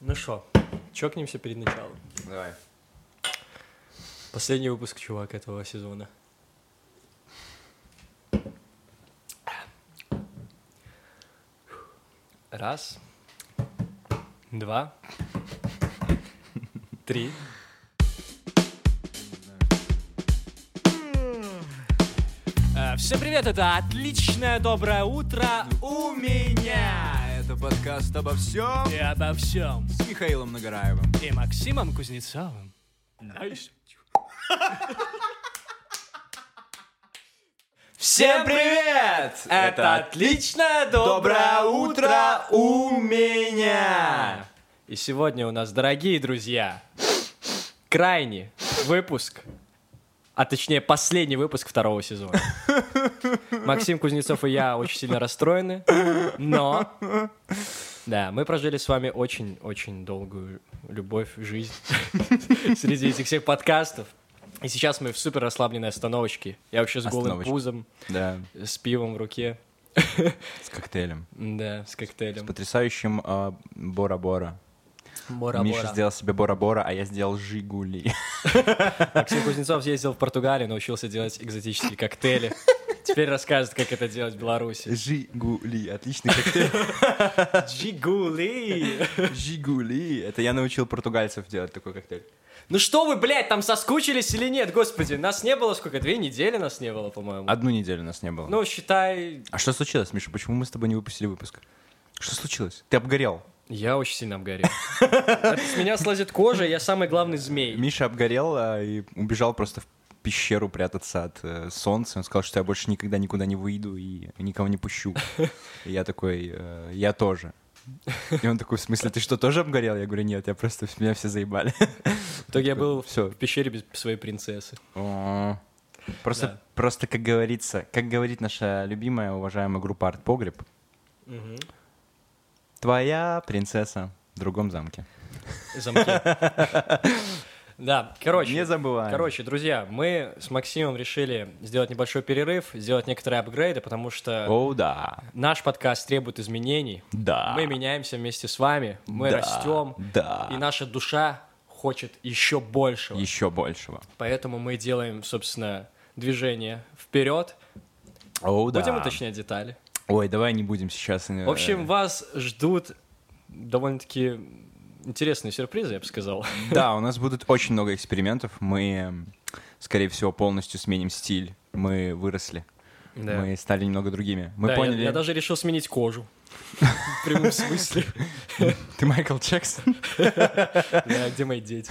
Ну что, чокнемся перед началом. Давай. Последний выпуск, чувак, этого сезона. Раз, два, три. Э, Всем привет, это отличное доброе утро у меня подкаст обо всем и обо всем. с Михаилом Нагораевым. И Максимом Кузнецовым. Nice. Всем привет! Это отличное доброе утро у меня! И сегодня у нас, дорогие друзья, крайний выпуск, а точнее последний выпуск второго сезона. Максим Кузнецов и я очень сильно расстроены, но да, мы прожили с вами очень-очень долгую любовь, жизнь среди этих всех подкастов. И сейчас мы в супер расслабленной остановочке. Я вообще с голым пузом, Да, с пивом в руке. с коктейлем. Да, с С коктейлем. потрясающим а, Бора-Бора. Бора-бора. Миша сделал себе Бора-Бора, а я сделал Жигули. Максим Кузнецов съездил в Португалию, научился делать экзотические коктейли. Теперь расскажет, как это делать в Беларуси. Жигули. Отличный коктейль. Джигули! Жигули. Это я научил португальцев делать такой коктейль. Ну что вы, блядь, там соскучились или нет? Господи, нас не было сколько? Две недели нас не было, по-моему. Одну неделю нас не было. Ну, считай... А что случилось, Миша? Почему мы с тобой не выпустили выпуск? Что случилось? Ты обгорел. Я очень сильно обгорел. С меня слазит кожа, я самый главный змей. Миша обгорел а, и убежал просто в пещеру прятаться от э, солнца. Он сказал, что я больше никогда никуда не выйду и никого не пущу. И я такой, э, я тоже. И он такой, в смысле, ты что, тоже обгорел? Я говорю, нет, я просто, меня все заебали. В итоге я был в пещере без своей принцессы. Просто, Да. просто, как говорится, как говорит наша любимая, уважаемая группа Арт Погреб, твоя принцесса в другом замке. Замки. Да, короче. Не забываем. Короче, друзья, мы с Максимом решили сделать небольшой перерыв, сделать некоторые апгрейды, потому что О, да, наш подкаст требует изменений. да. Мы меняемся вместе с вами, мы Да, растем, да. и наша душа хочет еще большего. Еще большего. Поэтому мы делаем, собственно, движение вперед. О, да. Будем уточнять детали. Ой, давай не будем сейчас. э, В общем, вас ждут довольно-таки интересные сюрпризы, я бы сказал. Да, у нас будет очень много экспериментов. Мы, скорее всего, полностью сменим стиль. Мы выросли. Да. Мы стали немного другими. Мы Да, я- поняли. Я, даже решил сменить кожу. В прямом смысле. Ты Майкл Джексон? Да, где мои дети?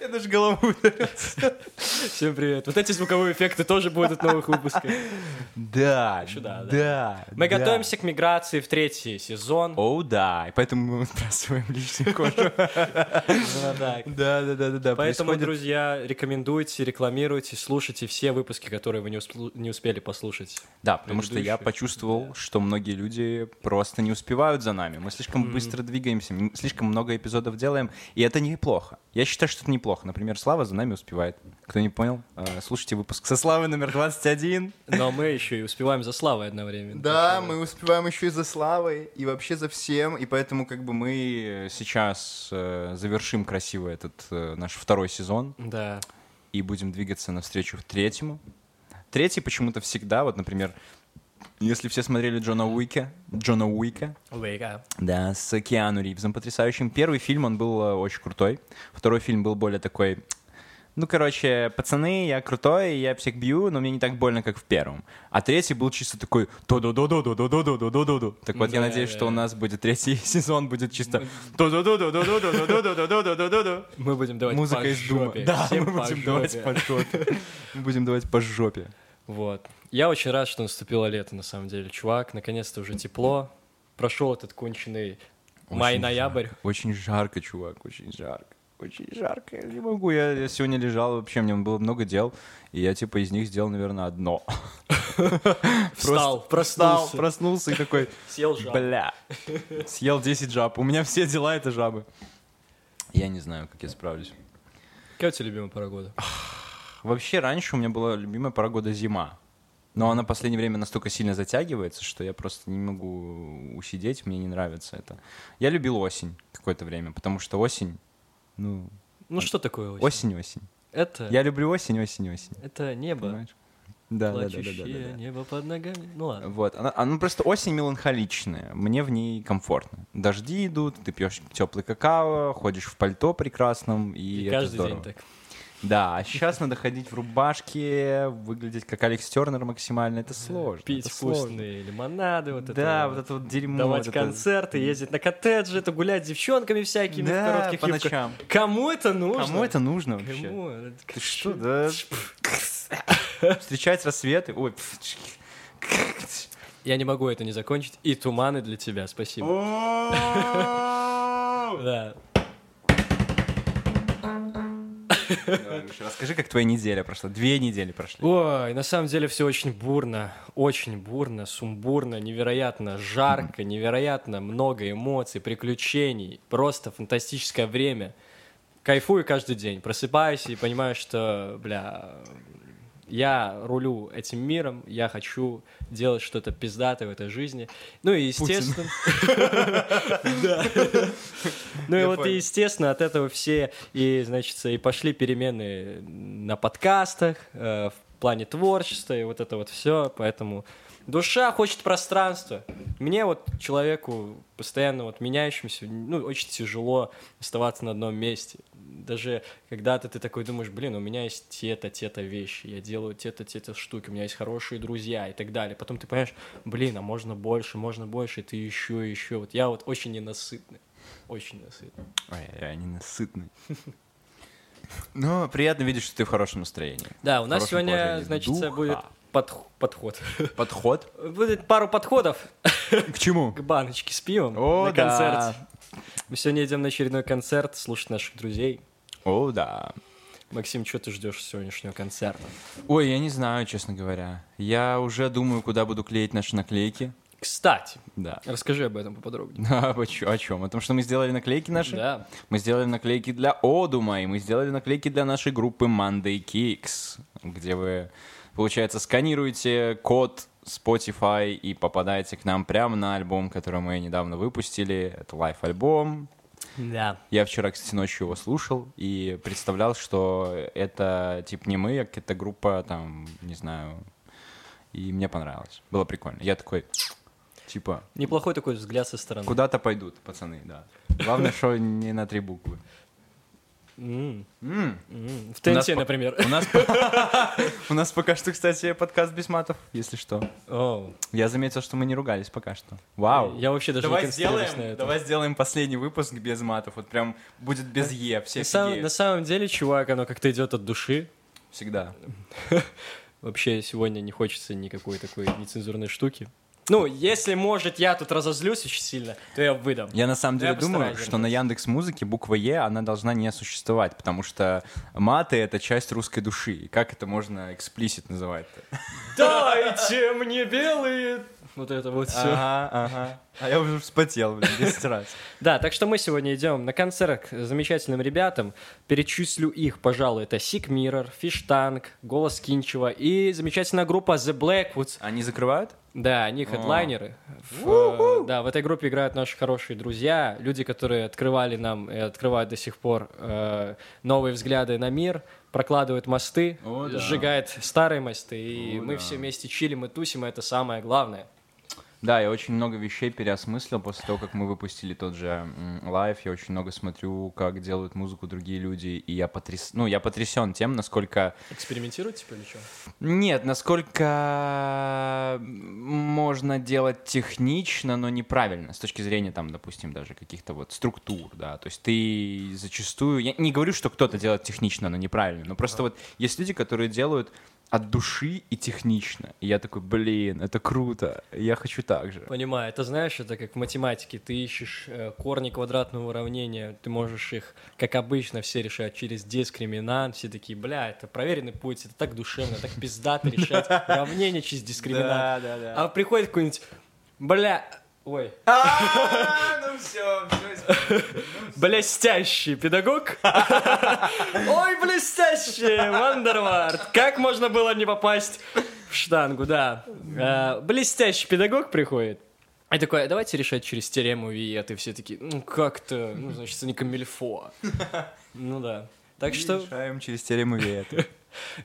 Я даже голову ударился. Всем привет. Вот эти звуковые эффекты тоже будут в новых выпусках. Да, Сюда, да. да. Мы да. готовимся к миграции в третий сезон. О, да. И поэтому мы сбрасываем лишнюю кожу. Да. Да, да, да, да. Поэтому, друзья, рекомендуйте, рекламируйте, слушайте все выпуски, которые вы не, усп- не успели послушать. Да, потому что я почувствовал, что многие люди просто не успевают за нами. Мы слишком быстро двигаемся, слишком много эпизодов делаем, и это неплохо. Я считаю, что это неплохо. Например, Слава за нами успевает. Кто не понял, э, слушайте выпуск со Славой номер 21. Но мы еще и успеваем за Славой одновременно. Да, мы успеваем еще и за Славой, и вообще за всем, и поэтому как бы мы сейчас э, завершим красиво этот э, наш второй сезон Да. и будем двигаться навстречу третьему. Третий почему-то всегда, вот, например, если все смотрели Джона Уика, Джона Уика, up. да, с Киану Ривзом потрясающим. Первый фильм, он был э, очень крутой. Второй фильм был более такой... Ну, короче, пацаны, я крутой, я всех бью, но мне не так больно, как в первом. А третий был чисто такой то до до до до до до до до до до до Так вот, я надеюсь, что у нас будет третий сезон, будет чисто то до до до до до до до до до до до до до до Мы будем давать Музыка из дума. Да, мы будем давать по жопе. Мы будем давать по жопе. Вот. Я очень рад, что наступило лето, на самом деле. Чувак, наконец-то уже тепло. Прошел этот конченый май-ноябрь. Очень жарко, чувак, очень жарко. Очень жарко, я не могу. Я, я сегодня лежал, вообще, мне было много дел, и я, типа, из них сделал, наверное, одно. Встал, проснулся. Встал, проснулся и такой, Съел жабу. бля, съел 10 жаб. У меня все дела — это жабы. Я не знаю, как я справлюсь. Какая у тебя любимая пора года? Вообще, раньше у меня была любимая пора года зима. Но она в последнее время настолько сильно затягивается, что я просто не могу усидеть, мне не нравится это. Я любил осень какое-то время, потому что осень, ну, Ну что такое осень? осень-осень. Это, Я люблю осень, осень, осень. это небо, Понимаешь? Да, да, да, да, да, да. небо под ногами. Ну ладно. Вот, она, она просто осень меланхоличная, мне в ней комфортно. Дожди идут, ты пьешь теплый какао, ходишь в пальто прекрасном, и, И это каждый здорово. день так. Да, а сейчас надо ходить в рубашке, выглядеть как Алекс Тернер максимально, это сложно. Пить это сложно. вкусные лимонады, вот это Да, вот. это вот дерьмо. Давать вот это- концерты, ездить на коттеджи, это гулять с девчонками всякими в Да, коротких по юбках. ночам. Кому это нужно? Кому это нужно вообще? Кому? Это Ты что, да? Встречать рассветы? Ой, Я не могу это не закончить. И туманы для тебя, спасибо. Да. Расскажи, как твоя неделя прошла. Две недели прошли. Ой, на самом деле все очень бурно, очень бурно, сумбурно, невероятно жарко, невероятно много эмоций, приключений, просто фантастическое время. Кайфую каждый день, просыпаюсь и понимаю, что, бля, я рулю этим миром, я хочу делать что-то пиздатое в этой жизни. Ну и естественно... Ну и вот естественно от этого все и, значит, и пошли перемены на подкастах, э, в плане творчества и вот это вот все, поэтому душа хочет пространства. Мне вот человеку постоянно вот меняющемуся, ну очень тяжело оставаться на одном месте. Даже когда-то ты такой думаешь, блин, у меня есть те-то, те-то вещи, я делаю те-то, те-то штуки, у меня есть хорошие друзья и так далее. Потом ты понимаешь, блин, а можно больше, можно больше, и ты еще, еще. Вот я вот очень ненасытный, очень ненасытный. Ой, я ненасытный. Но приятно видеть, что ты в хорошем настроении. Да, у нас сегодня, значит, будет подх- подход. Подход? Будет пару подходов К чему? к баночке с пивом О, на да. Мы сегодня идем на очередной концерт, слушать наших друзей. О, да. Максим, что ты ждешь сегодняшнего концерта? Ой, я не знаю, честно говоря. Я уже думаю, куда буду клеить наши наклейки. Кстати, Да. расскажи об этом поподробнее. А о чем? О том, что мы сделали наклейки наши? Да. Мы сделали наклейки для Одума, и мы сделали наклейки для нашей группы Monday Kicks, где вы, получается, сканируете код Spotify и попадаете к нам прямо на альбом, который мы недавно выпустили. Это live-альбом. Да. Я вчера, кстати, ночью его слушал и представлял, что это, типа, не мы, а какая-то группа, там, не знаю, и мне понравилось. Было прикольно. Я такой, типа, Неплохой такой взгляд со стороны. куда-то пойдут, пацаны, да. Главное, что не на три буквы. М. м. В У нас ТНТ, по- например. У нас, у нас пока что, кстати, подкаст без матов, если что. О, Я заметил, что мы не ругались пока что. Вау. Я вообще даже не давай концентрируюсь сделаем, на этом. давай сделаем последний выпуск без матов. Вот прям будет без Е, все На, сам- на самом деле, чувак, оно как-то идет от души. Всегда. Вообще сегодня не хочется никакой такой нецензурной штуки. Ну, если, может, я тут разозлюсь очень сильно, то я выдам. Я на самом Я деле думаю, постараюсь что на Яндекс Музыке буква Е, она должна не существовать, потому что маты — это часть русской души. И как это можно эксплисит называть-то? Дайте мне белые... Вот это вот все. Ага, ага. А я уже вспотел, блин, 10 раз. Да, так что мы сегодня идем на концерт к замечательным ребятам. Перечислю их, пожалуй, это Sick Mirror, Fish Tank, Голос Кинчева и замечательная группа The Blackwoods. Они закрывают? Да, они хедлайнеры. В, э, да, в этой группе играют наши хорошие друзья, люди, которые открывали нам и открывают до сих пор э, новые взгляды на мир, прокладывают мосты, О, да. сжигают старые мосты, и О, мы да. все вместе чилим и тусим, и это самое главное. Да, я очень много вещей переосмыслил после того, как мы выпустили тот же м, live. Я очень много смотрю, как делают музыку другие люди, и я потряс... ну, я потрясен тем, насколько Экспериментируют, типа, или что? Нет, насколько можно делать технично, но неправильно, с точки зрения, там, допустим, даже каких-то вот структур, да, то есть ты зачастую, я не говорю, что кто-то делает технично, но неправильно, но просто вот есть люди, которые делают от души и технично, и я такой, блин, это круто, я хочу так же. Понимаю, это знаешь, это как в математике. Ты ищешь э, корни квадратного уравнения, ты можешь их, как обычно, все решать через дискриминант. Все такие, бля, это проверенный путь, это так душевно, так пиздато решать уравнение через дискриминант. да, да. А приходит какой-нибудь, бля, ой, ну все, все. блестящий педагог. Ой, блестящий, Вандервард. Как можно было не попасть В штангу, да. А, блестящий педагог приходит. И такой, «А давайте решать через теорему Виеты. Все такие, ну как-то, ну, значит, не камильфо. Ну да. Так что Решаем через теорему Виета.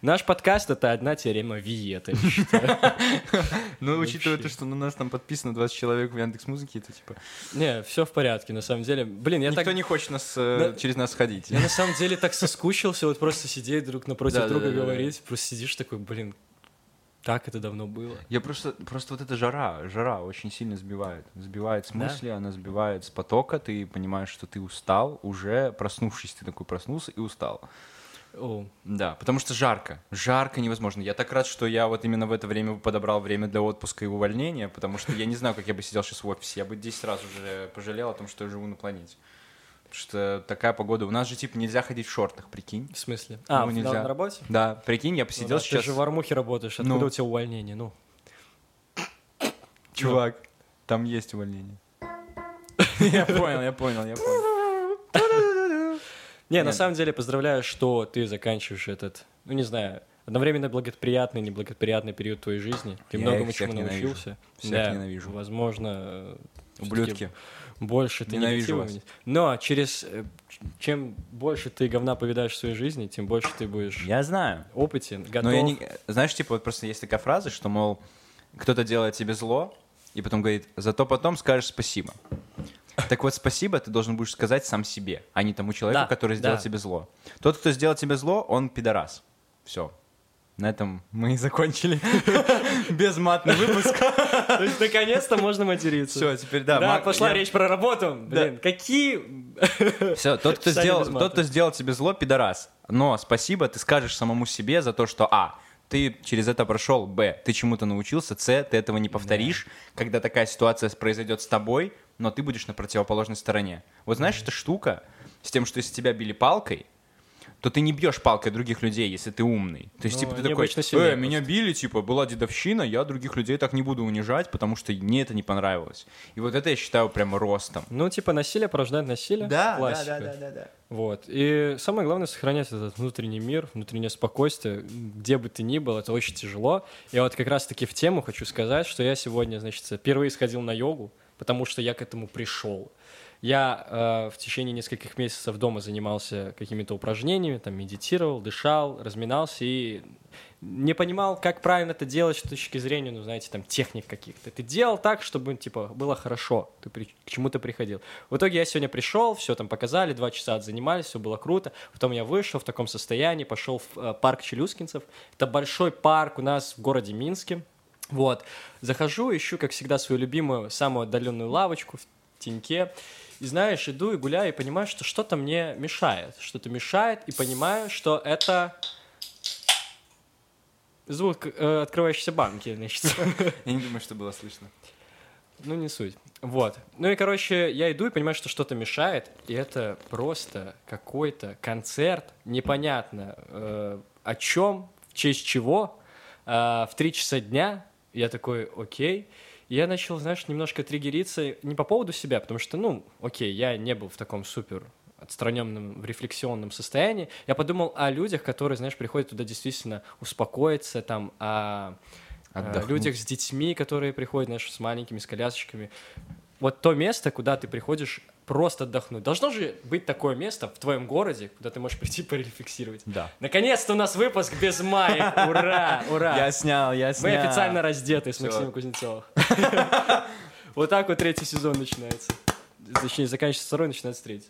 Наш подкаст — это одна теорема Виеты. Ну, учитывая то, что на нас там подписано 20 человек в Яндекс Музыке, это типа... Не, все в порядке, на самом деле. Блин, я Никто так... не хочет нас э, Да. через нас ходить. Я на самом деле так соскучился, вот просто сидеть друг напротив Да, да, друга да, да, да. говорить. Просто сидишь такой, блин, так это давно было. Я просто, просто вот эта жара, жара очень сильно сбивает. Сбивает с Да? мысли, она сбивает с потока, ты понимаешь, что ты устал, уже проснувшись, ты такой проснулся и устал. О, Да, потому что жарко. Жарко невозможно. Я так рад, что я вот именно в это время подобрал время для отпуска и увольнения, потому что я не знаю, как я бы сидел сейчас в офисе. Я бы 10 раз уже пожалел о том, что я живу на планете. Потому что такая погода. У нас же, типа, нельзя ходить в шортах, прикинь. в смысле? А, Ну, нельзя. на, работе? Да, прикинь, я Ну посидел да, сейчас... Ты же в армухе работаешь, откуда Ну. у тебя увольнение? Ну, Чувак, там есть увольнение. Я понял, я понял, я понял. Не, на самом деле поздравляю, что ты заканчиваешь этот, ну не знаю, одновременно благоприятный, неблагоприятный период твоей жизни. Ты Я многому чему ненавижу. научился. Всех Да, ненавижу. Возможно, Ублюдки. больше ты Ненавижу вас. Но через э, чем больше ты говна повидаешь в своей жизни, тем больше ты будешь Я знаю. опытен, готов. Но я не... Знаешь, типа, вот просто есть такая фраза, что, мол, кто-то делает тебе зло, и потом говорит, зато потом скажешь спасибо. Так вот, спасибо ты должен будешь сказать сам себе, а не тому человеку, Да, который сделал да. тебе зло. Тот, кто сделал тебе зло, он пидорас. Все. На этом мы и закончили. Безматный выпуск. То есть наконец-то можно материться. Все, теперь да. Да, пошла речь про работу. Блин, какие... Все, тот, кто сделал, без тот, кто сделал тебе зло, пидорас. Но спасибо ты скажешь самому себе за то, что а, ты через это прошел, б, ты чему-то научился, с, ты этого не повторишь, когда такая ситуация произойдет с тобой, но ты будешь на противоположной стороне. Вот знаешь, эта штука с тем, что если тебя били палкой, то ты не бьешь палкой других людей, если ты умный. То есть, Ну, типа, ты такой, э, меня били, типа, была дедовщина, я других людей так не буду унижать, потому что мне это не понравилось. И вот это я считаю прямо ростом. Ну, типа, насилие порождает насилие. Классика. да, да. Вот. И самое главное сохранять этот внутренний мир, внутреннее спокойствие, где бы ты ни был, это очень тяжело. И вот как раз-таки в тему хочу сказать, что я сегодня, значит, впервые сходил на йогу, потому что я к этому пришел. Я э, в течение нескольких месяцев дома занимался какими-то упражнениями, там медитировал, дышал, разминался и не понимал, как правильно это делать с точки зрения, ну, знаете, там, техник каких-то. Ты делал так, чтобы, типа, было хорошо, ты при- к чему ты приходил. В итоге я сегодня пришел, все там показали, два часа отзанимались, все было круто. Потом я вышел в таком состоянии, пошел в э, парк Челюскинцев. Это большой парк у нас в городе Минске. Вот. Захожу, ищу, как всегда, свою любимую, самую отдаленную лавочку в теньке. И знаешь, иду и гуляю, и понимаю, что что-то мне мешает. Что-то мешает, и понимаю, что это звук э, открывающейся банки, значит. Я не думаю, что было слышно. Ну, не суть. Вот. Ну и, короче, я иду и понимаю, что что-то мешает, и это просто какой-то концерт, непонятно э, о чем, в честь чего, э, в три часа дня. Я такой, окей. И я начал, знаешь, немножко триггериться не по поводу себя, потому что, ну, окей, я не был в таком супер отстраненном, в рефлексионном состоянии. Я подумал о людях, которые, знаешь, приходят туда действительно успокоиться, там, о Отдохнуть. людях с детьми, которые приходят, знаешь, с маленькими, с колясочками. Вот то место, куда ты приходишь просто отдохнуть. Должно же быть такое место в твоем городе, куда ты можешь прийти порефлексировать. Да. Наконец-то у нас выпуск без маек. Ура, ура. Я снял, я Мы снял. официально раздеты с. Максимом Кузнецовым. Вот так вот третий сезон начинается. Точнее, заканчивается второй, начинается третий.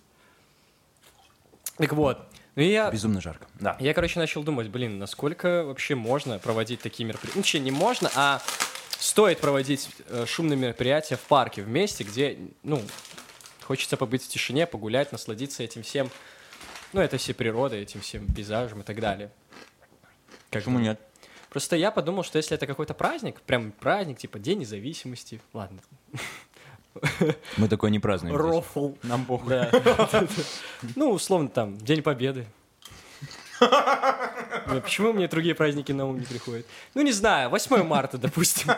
Так вот, ну я Безумно жарко. Да. я, короче, начал думать, блин, насколько вообще можно проводить такие мероприятия? Ну, точнее, не можно, а стоит проводить э, шумные мероприятия в парке, в месте, где, ну, хочется побыть в тишине, погулять, насладиться этим всем, ну, это всей природой, этим всем пейзажем и так далее. Как Почему бы. нет? Просто я подумал, что если это какой-то праздник, прям праздник, типа День независимости, ладно, Мы такое не празднуем. рофл, Нам похуй. да. Ну, условно, там, День Победы. Ну, Почему мне другие праздники на ум не приходят? Ну, не знаю, 8 марта, допустим.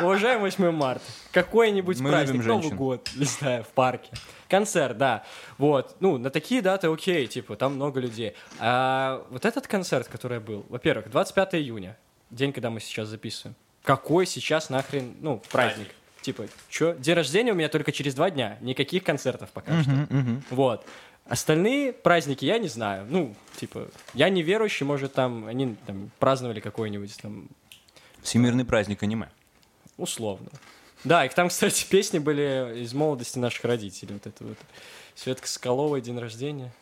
Уважаем 8 марта. Какой-нибудь Мы праздник, Новый женщин. год, не знаю, в парке. Концерт, да. Вот. Ну, на такие даты окей, типа, там много людей. А вот этот концерт, который был, во-первых, 25 июня, день, когда мы сейчас записываем. Какой сейчас нахрен, ну, праздник? Типа, чё? День рождения у меня только через два дня. Никаких концертов пока что. Вот. Остальные праздники я не знаю. Ну, типа, я не верующий, может, там они там, праздновали какой-нибудь там Всемирный праздник аниме. Условно. Да, и там, кстати, песни были из молодости наших родителей. Вот это вот. Светка Соколова, день рождения.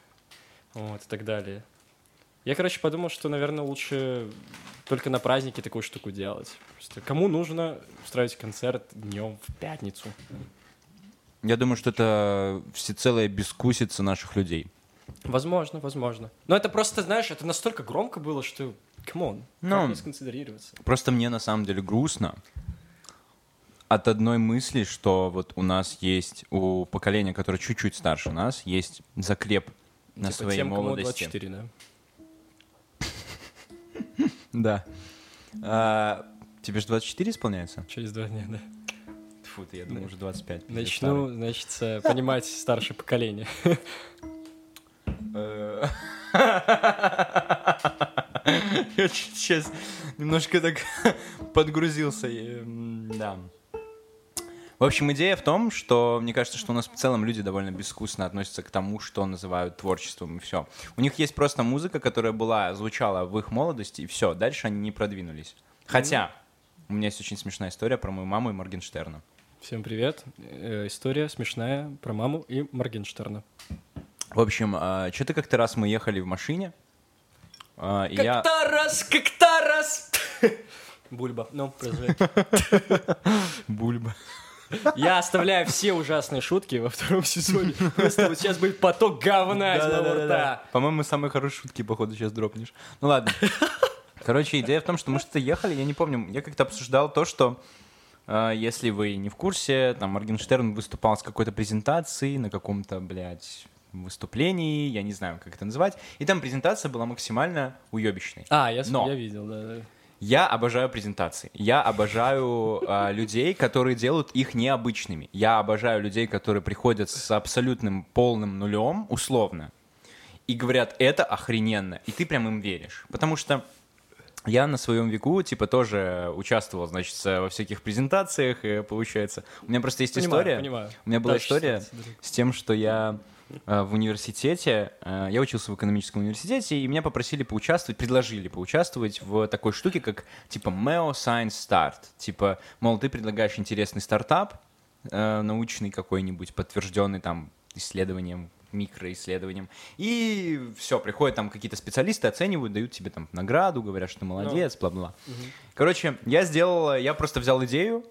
Вот, и так далее. Я, короче, подумал, что, наверное, лучше только на празднике такую штуку делать. Просто кому нужно устраивать концерт днем в пятницу? Я думаю, что это всецелая безвкусица наших людей. Возможно, возможно. Но это просто, знаешь, это настолько громко было, что, come on, Ну. как не сконцентрироваться? Просто мне на самом деле грустно от одной мысли, что вот у нас есть, у поколения, которое чуть-чуть старше нас, есть закреп на Типа своей тем, кому молодости. 24, да? Да. А, тебе же 24 исполняется? Через два дня, да. Фу, ты, я думаю, уже 25. пиздец, Начну, значит, э, понимать старшее поколение. Э, Я сейчас немножко так подгрузился. Да. В общем, идея в том, что мне кажется, что у нас в целом люди довольно безвкусно относятся к тому, что называют творчеством, и все. У них есть просто музыка, которая была, звучала в их молодости, и все. Дальше они не продвинулись. Хотя, у меня есть очень смешная история про мою маму и Моргенштерна. Всем привет. Э, История смешная про маму и Моргенштерна. В общем, что-то как-то раз мы ехали в машине, а, и я... Как-то раз, как-то раз! Бульба. Ну, продолжай. Бульба. Я оставляю все ужасные шутки во втором сезоне. Просто вот сейчас будет поток говна из моего рта. По-моему, самые хорошие шутки, походу, сейчас дропнешь. Ну ладно. Короче, идея в том, что мы что-то ехали, я не помню, я как-то обсуждал то, что э, если вы не в курсе, там Моргенштерн выступал с какой-то презентацией на каком-то, блядь, выступлении, я не знаю, как это называть, и там презентация была максимально уебищной. А, я, Но. я видел, да, да. Я обожаю презентации. Я обожаю а, людей, которые делают их необычными. Я обожаю людей, которые приходят с абсолютным полным нулем, условно, и говорят, это охрененно. И ты прям им веришь. Потому что я на своем веку, типа, тоже участвовал, значит, во всяких презентациях, и получается. У меня просто есть Понимаю, история. понимаю. У меня была Да, история 16, да. с тем, что я э, в университете, э, я учился в экономическом университете, и меня попросили поучаствовать, предложили поучаствовать в такой штуке, как типа MEO Science Start. Типа, мол, ты предлагаешь интересный стартап, э, научный какой-нибудь, подтвержденный там исследованием, микроисследованием. И все, приходят там какие-то специалисты, оценивают, дают тебе там награду, говорят, что ты молодец, бла-бла. Короче, я сделал, я просто взял идею,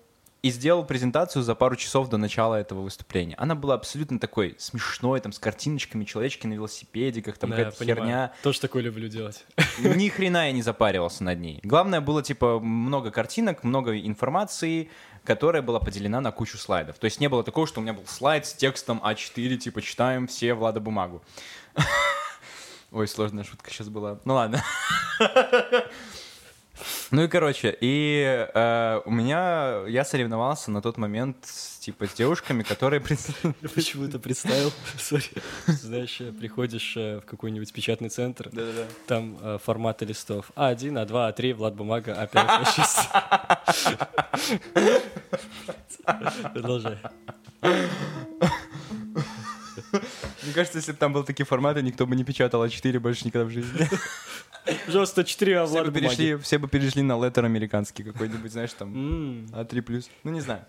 и сделал презентацию за пару часов до начала этого выступления. Она была абсолютно такой смешной, там, с картиночками, человечки на велосипедиках, там, Да, какая-то херня. Тоже такое люблю делать. Ни хрена я не запаривался над ней. Главное было, типа, много картинок, много информации, которая была поделена на кучу слайдов. То есть не было такого, что у меня был слайд с текстом А4, типа, читаем все Влада бумагу. Ой, сложная шутка сейчас была. Ну ладно. Ну и короче, и э, у меня я соревновался на тот момент с, типа с девушками, которые пред- Почему ты представил? Сори. Знаешь, э, приходишь э, в какой-нибудь печатный центр, там э, форматы листов А1, А2, А3, Влад Бумага, А5, А6. Продолжай. Мне кажется, если бы там был такие форматы, никто бы не печатал А4 больше никогда в жизни. Пожалуйста, 4 А Все бы перешли, все бы перешли на леттер американский какой-нибудь, знаешь, там А3 плюс. Ну не знаю.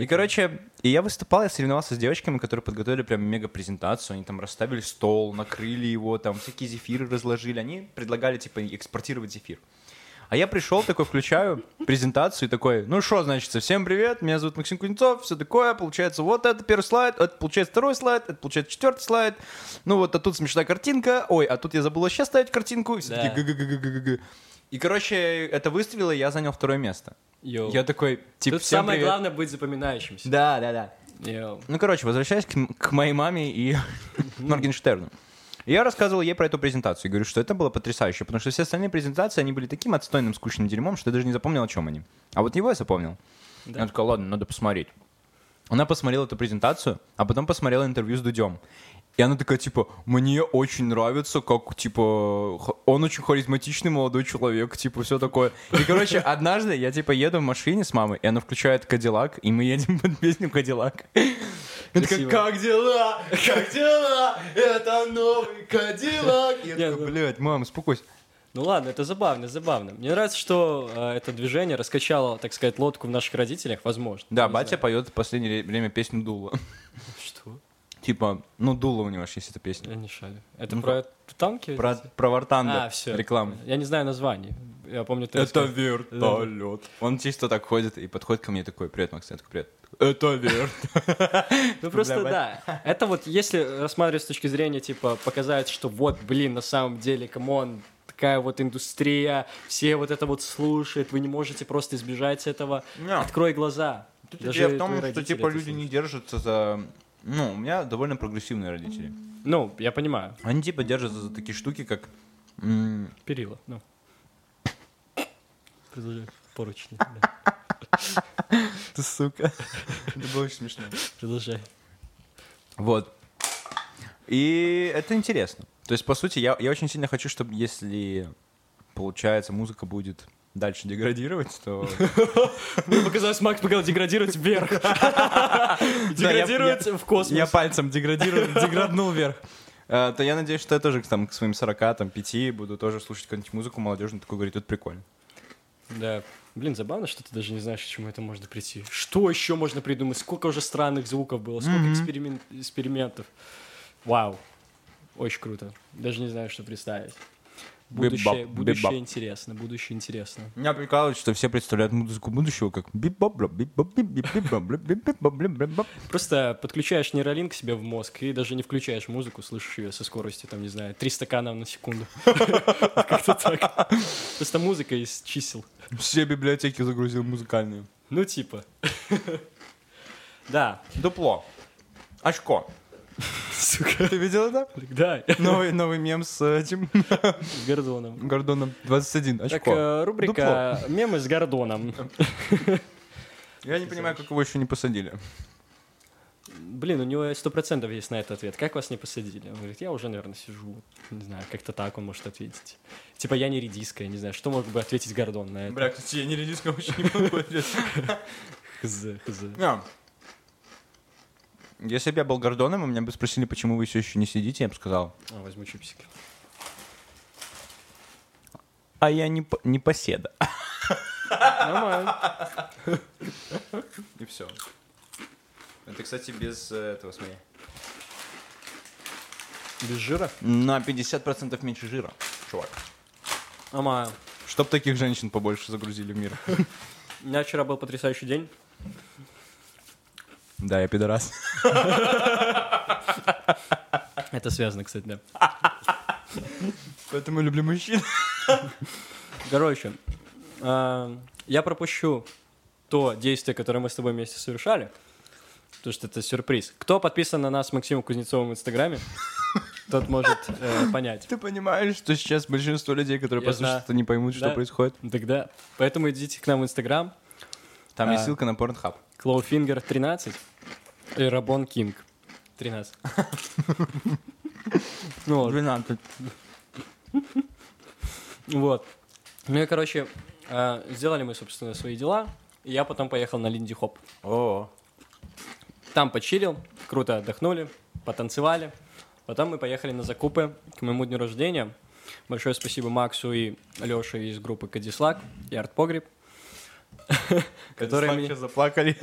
И, короче, и я выступал, я соревновался с девочками, которые подготовили прям мега-презентацию. Они там расставили стол, накрыли его, там всякие зефиры разложили. Они предлагали, типа, экспортировать зефир. А я пришел, такой включаю презентацию и такой, ну что, значит, всем привет, меня зовут Максим Кузнецов, все такое, получается, вот это первый слайд, это получается второй слайд, это получается четвертый слайд, ну вот, а тут смешная картинка, ой, а тут я забыл вообще ставить картинку, и все Да. такие «Г-г-г-г-г-г». И, короче, это выстрелило, я занял второе место. Yo. Я такой, типа, Тут самое привет. главное быть запоминающимся. Да, да, да. Yo. Ну, короче, возвращаясь к, к моей маме и Моргенштерну. Я рассказывал ей про эту презентацию и говорю, что это было потрясающе, потому что все остальные презентации, они были таким отстойным, скучным дерьмом, что я даже не запомнил, о чем они. А вот его я запомнил. Да. Я такая, ладно, надо посмотреть. Она посмотрела эту презентацию, а потом посмотрела интервью с Дудем. И она такая, типа, мне очень нравится, как, типа, он очень харизматичный молодой человек, типа, все такое. И, короче, однажды я, типа, еду в машине с мамой, и она включает Кадиллак, и мы едем под песню Кадиллак. Такая, Красиво. как дела? Как дела? Это новый Кадиллак. Я Не, такой, ну- блядь, мам, успокойся. Ну ладно, это забавно, забавно. Мне нравится, что э, это движение раскачало, так сказать, лодку в наших родителях, возможно. Да, Не батя знаю. поет в последнее время песню Дула. Что? Типа, ну, Дула у него ж есть эта песня. Я не шарю. Это Ну, про танки? Про, про Вартанда. А, все. Реклама. Я не знаю названий. Я помню, ты Это рассказывал. вертолет. Он чисто так ходит и подходит ко мне такой, привет, Макс, я такой, привет. Это верт. Ну просто да. Это вот, если рассматривать с точки зрения, типа, показать, что вот, блин, на самом деле, камон, такая вот индустрия, все вот это вот слушают, вы не можете просто избежать этого. Открой глаза. Даже Идея в том, что типа люди не держатся за... Ну, у меня довольно прогрессивные родители. Ну, я понимаю. Они типа держатся за такие штуки, как... Перила, ну. Продолжай. Поручни. да. Ты сука. Это было очень смешно. Продолжай. Вот. И это интересно. То есть, по сути, я, я очень сильно хочу, чтобы если, получается, музыка будет дальше деградировать, то... Мне показалось, Макс показал деградировать вверх. Деградировать в космос. Я пальцем деграднул вверх. Э, То я надеюсь, что я тоже там, к своим 40, там, 5 буду тоже слушать какую-нибудь музыку молодежную, такой говорить, это прикольно. Да. Блин, забавно, что ты даже не знаешь, к чему это можно прийти. Что еще можно придумать? Сколько уже странных звуков было, сколько Мгм. эксперимен- экспериментов. Вау. Очень круто. Даже не знаю, что представить. Будущее, будущее интересно, будущее интересно. Меня прикалывает, что все представляют музыку будущего как. Просто подключаешь нейролинк себе в мозг и даже не включаешь музыку, слышишь ее со скоростью, там, не знаю, 3 стакана на секунду. Как-то так. Просто музыка из чисел. Все библиотеки загрузил музыкальные. Ну, типа. Да. Дупло. Очко. Сука. Ты видел это? Да, Новый, новый мем с этим с Гордоном. Гордоном 21. Так, Очко. э, рубрика «Мемы с Гордоном». Я не понимаю, как его еще не посадили. Блин, у него сто процентов есть на это ответ. Как вас не посадили? Он говорит, я уже, наверное, сижу. Не знаю, как-то так он может ответить. Типа, я не редиска, я не знаю, что мог бы ответить Гордон на это. Бля, кстати, я не редиска вообще не могу ответить. Хз, хз. Если бы я был Гордоном, и меня бы спросили, почему вы все еще не сидите, я бы сказал, А, возьму чипсики. а я не, по- не поседа. Нормально. И все. Это, кстати, без э, этого смея. Без жира? На 50% меньше жира, чувак. Нормально. Чтоб таких женщин побольше загрузили в мир. У меня вчера был потрясающий день. Да, я пидорас. Это связано, кстати, да. Поэтому я люблю мужчин. Короче, а, я пропущу то действие, которое мы с тобой вместе совершали, потому что это сюрприз. Кто подписан на нас с Максимом Кузнецовым в Инстаграме, тот может э, понять. Ты понимаешь, что сейчас большинство людей, которые послушают не поймут, что Да. происходит? Тогда, поэтому идите к нам в Инстаграм, Там А. есть ссылка на Pornhub. Clawfinger 13 и Рабон Кинг 13. Ну вот. 12. Вот. Ну и, короче, э, сделали мы, собственно, свои дела. И я потом поехал на Lindy Hop. О, Там почилил, круто отдохнули, потанцевали. Потом мы поехали на закупы к моему дню рождения. Большое спасибо Максу и Алёше из группы Кадислак и Артпогреб, которые мне, заплакали.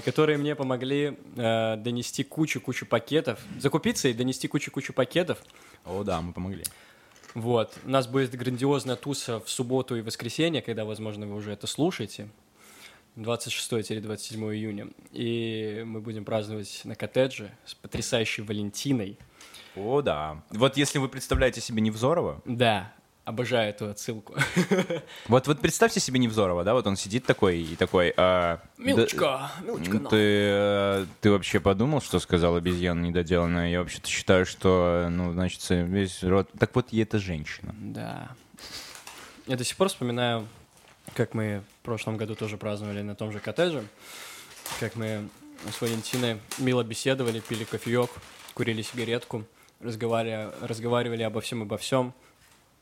которые мне помогли э, донести кучу-кучу пакетов, закупиться и донести кучу-кучу пакетов. О, да, мы помогли. Вот. У нас будет грандиозная туса в субботу и воскресенье, когда, возможно, вы уже это слушаете. 26-27 июня. И мы будем праздновать на коттедже с потрясающей Валентиной. О, да. Вот если вы представляете себе Невзорова, Да, обожаю эту отсылку. вот, вот представьте себе Невзорова, да, вот он сидит такой и такой... а, Милочка, да- Милочка, на. ты, э, ты вообще подумал, что сказал обезьяна недоделанная? Я вообще-то считаю, что, ну, значит, весь род... Так вот, и это женщина. Да. Я до сих пор вспоминаю, как мы в прошлом году тоже праздновали на том же коттедже, как мы с Валентиной мило беседовали, пили кофеек, курили сигаретку, разговаривали, разговаривали обо всем обо всем.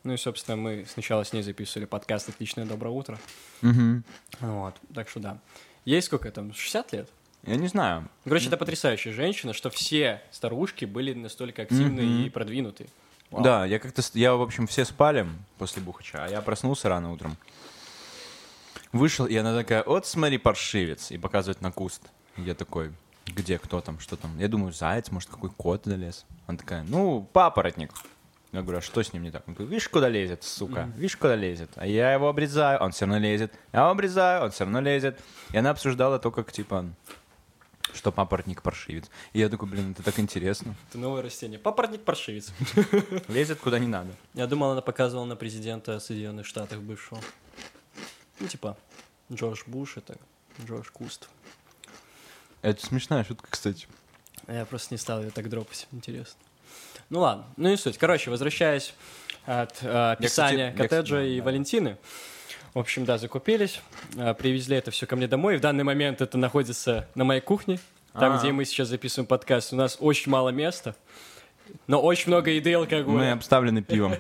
Ну и, собственно, мы сначала с ней записывали подкаст «Отличное доброе утро». Мгм. Вот, так что да. Ей сколько там, 60 лет? Я не знаю. Короче, это потрясающая женщина, что все старушки были настолько активны Мгм. и продвинуты. Вау. Да, я как-то... Я, в общем, все спали после бухача, а я проснулся рано утром. Вышел, и она такая, вот смотри, паршивец, и показывает на куст. Я такой, где, кто там, что там? Я думаю, заяц, может, какой кот залез. Она такая, ну, папоротник. Я говорю, а что с ним не так? Он говорит, видишь, куда лезет, сука, видишь, куда лезет. А я его обрезаю, он все равно лезет. Я его обрезаю, он все равно лезет. И она обсуждала то, как, типа, что папоротник паршивец. И я такой, блин, это так интересно. Это новое растение. Папоротник паршивец. Лезет куда не надо. Я думал, она показывала на президента Соединенных Штатов бывшего. Ну, типа, Джордж Буш это Джордж Куст. Это смешная шутка, кстати. Я просто не стал ее так дропать, интересно. Ну ладно, ну не суть. Короче, возвращаясь от э, описания кстати, я, коттеджа кстати, и да. Валентины. В общем, да, закупились, э, привезли это все ко мне домой. И в данный момент это находится на моей кухне, там, А. где мы сейчас записываем подкаст. У нас очень мало места, но очень много еды и Мы алкоголя. обставлены пивом.